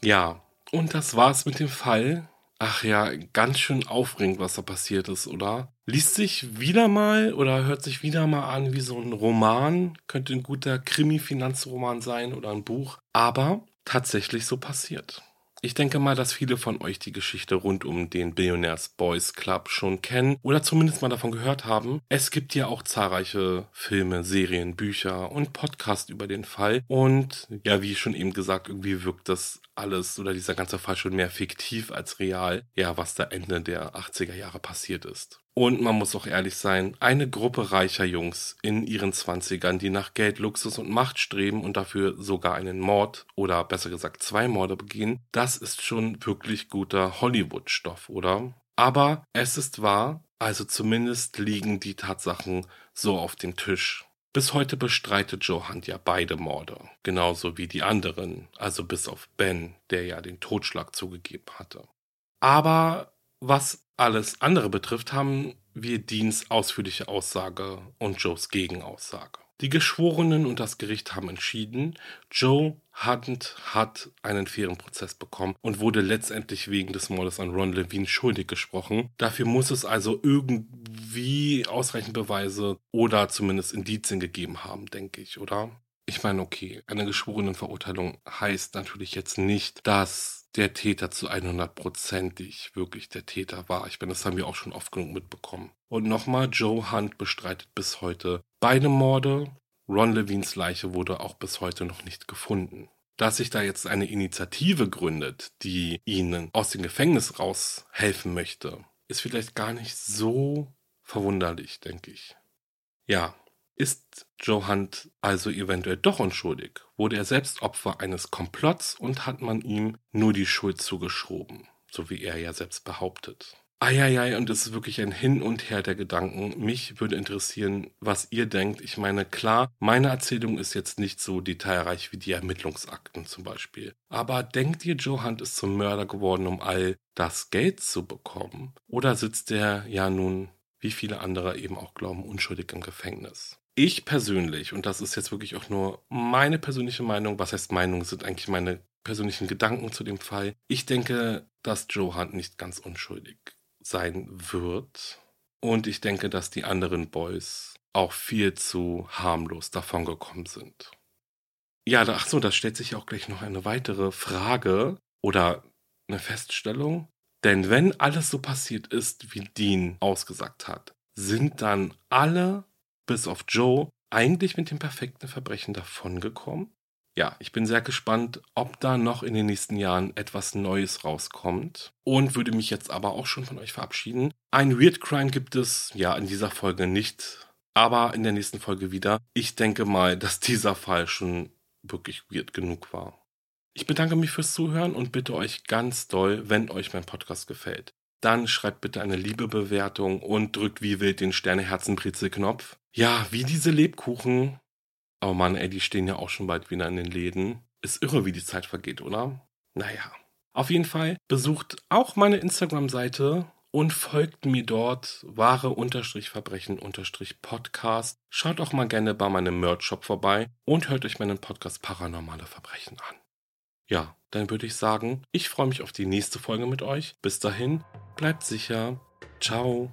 Ja, und das war's mit dem Fall. Ach ja, ganz schön aufregend, was da passiert ist, oder? Liest sich wieder mal oder hört sich wieder mal an wie so ein Roman. Könnte ein guter Krimi-Finanzroman sein oder ein Buch. Aber tatsächlich so passiert. Ich denke mal, dass viele von euch die Geschichte rund um den Billionaires Boys Club schon kennen oder zumindest mal davon gehört haben. Es gibt ja auch zahlreiche Filme, Serien, Bücher und Podcasts über den Fall. Und ja, wie schon eben gesagt, irgendwie wirkt das alles oder dieser ganze Fall schon mehr fiktiv als real. Ja, was da Ende der 80er Jahre passiert ist. Und man muss auch ehrlich sein, eine Gruppe reicher Jungs in ihren Zwanzigern, die nach Geld, Luxus und Macht streben und dafür sogar einen Mord oder besser gesagt zwei Morde begehen, das ist schon wirklich guter Hollywood-Stoff, oder? Aber es ist wahr, also zumindest liegen die Tatsachen so auf dem Tisch. Bis heute bestreitet Joe Hunt ja beide Morde, genauso wie die anderen, also bis auf Ben, der ja den Totschlag zugegeben hatte. Aber was alles andere betrifft, haben wir Deans ausführliche Aussage und Joes Gegenaussage. Die Geschworenen und das Gericht haben entschieden, Joe Hunt hat einen fairen Prozess bekommen und wurde letztendlich wegen des Mordes an Ron Levine schuldig gesprochen. Dafür muss es also irgendwie ausreichend Beweise oder zumindest Indizien gegeben haben, denke ich, oder? Ich meine, okay, eine geschworenen Verurteilung heißt natürlich jetzt nicht, dass der Täter zu 100%ig wirklich der Täter war. Ich meine, das haben wir auch schon oft genug mitbekommen. Und nochmal, Joe Hunt bestreitet bis heute beide Morde. Ron Levines Leiche wurde auch bis heute noch nicht gefunden. Dass sich da jetzt eine Initiative gründet, die ihnen aus dem Gefängnis raushelfen möchte, ist vielleicht gar nicht so verwunderlich, denke ich. Ja, ist Joe Hunt also eventuell doch unschuldig? Wurde er selbst Opfer eines Komplotts und hat man ihm nur die Schuld zugeschoben, so wie er ja selbst behauptet? Eieiei, und es ist wirklich ein Hin und Her der Gedanken. Mich würde interessieren, was ihr denkt. Ich meine, klar, meine Erzählung ist jetzt nicht so detailreich wie die Ermittlungsakten zum Beispiel. Aber denkt ihr, Joe Hunt ist zum Mörder geworden, um all das Geld zu bekommen? Oder sitzt er ja nun, wie viele andere eben auch glauben, unschuldig im Gefängnis? Ich persönlich, und das ist jetzt wirklich auch nur meine persönliche Meinung, was heißt Meinung, sind eigentlich meine persönlichen Gedanken zu dem Fall. Ich denke, dass Joe Hunt nicht ganz unschuldig sein wird. Und ich denke, dass die anderen Boys auch viel zu harmlos davongekommen sind. Ja, ach so, da stellt sich auch gleich noch eine weitere Frage oder eine Feststellung. Denn wenn alles so passiert ist, wie Dean ausgesagt hat, sind dann alle, bis auf Joe, eigentlich mit dem perfekten Verbrechen davongekommen? Ja, ich bin sehr gespannt, ob da noch in den nächsten Jahren etwas Neues rauskommt. Und würde mich jetzt aber auch schon von euch verabschieden. Ein Weird Crime gibt es ja in dieser Folge nicht, aber in der nächsten Folge wieder. Ich denke mal, dass dieser Fall schon wirklich weird genug war. Ich bedanke mich fürs Zuhören und bitte euch ganz doll, wenn euch mein Podcast gefällt. Dann schreibt bitte eine liebe Bewertung und drückt wie wild den Sterneherzen-Brezel-Knopf. Ja, wie diese Lebkuchen. Oh Mann, ey, die stehen ja auch schon bald wieder in den Läden. Ist irre, wie die Zeit vergeht, oder? Naja. Auf jeden Fall besucht auch meine Instagram-Seite und folgt mir dort wahre-verbrechen-podcast. Schaut auch mal gerne bei meinem Merch-Shop vorbei und hört euch meinen Podcast Paranormale Verbrechen an. Ja, dann würde ich sagen, ich freue mich auf die nächste Folge mit euch. Bis dahin, bleibt sicher. Ciao.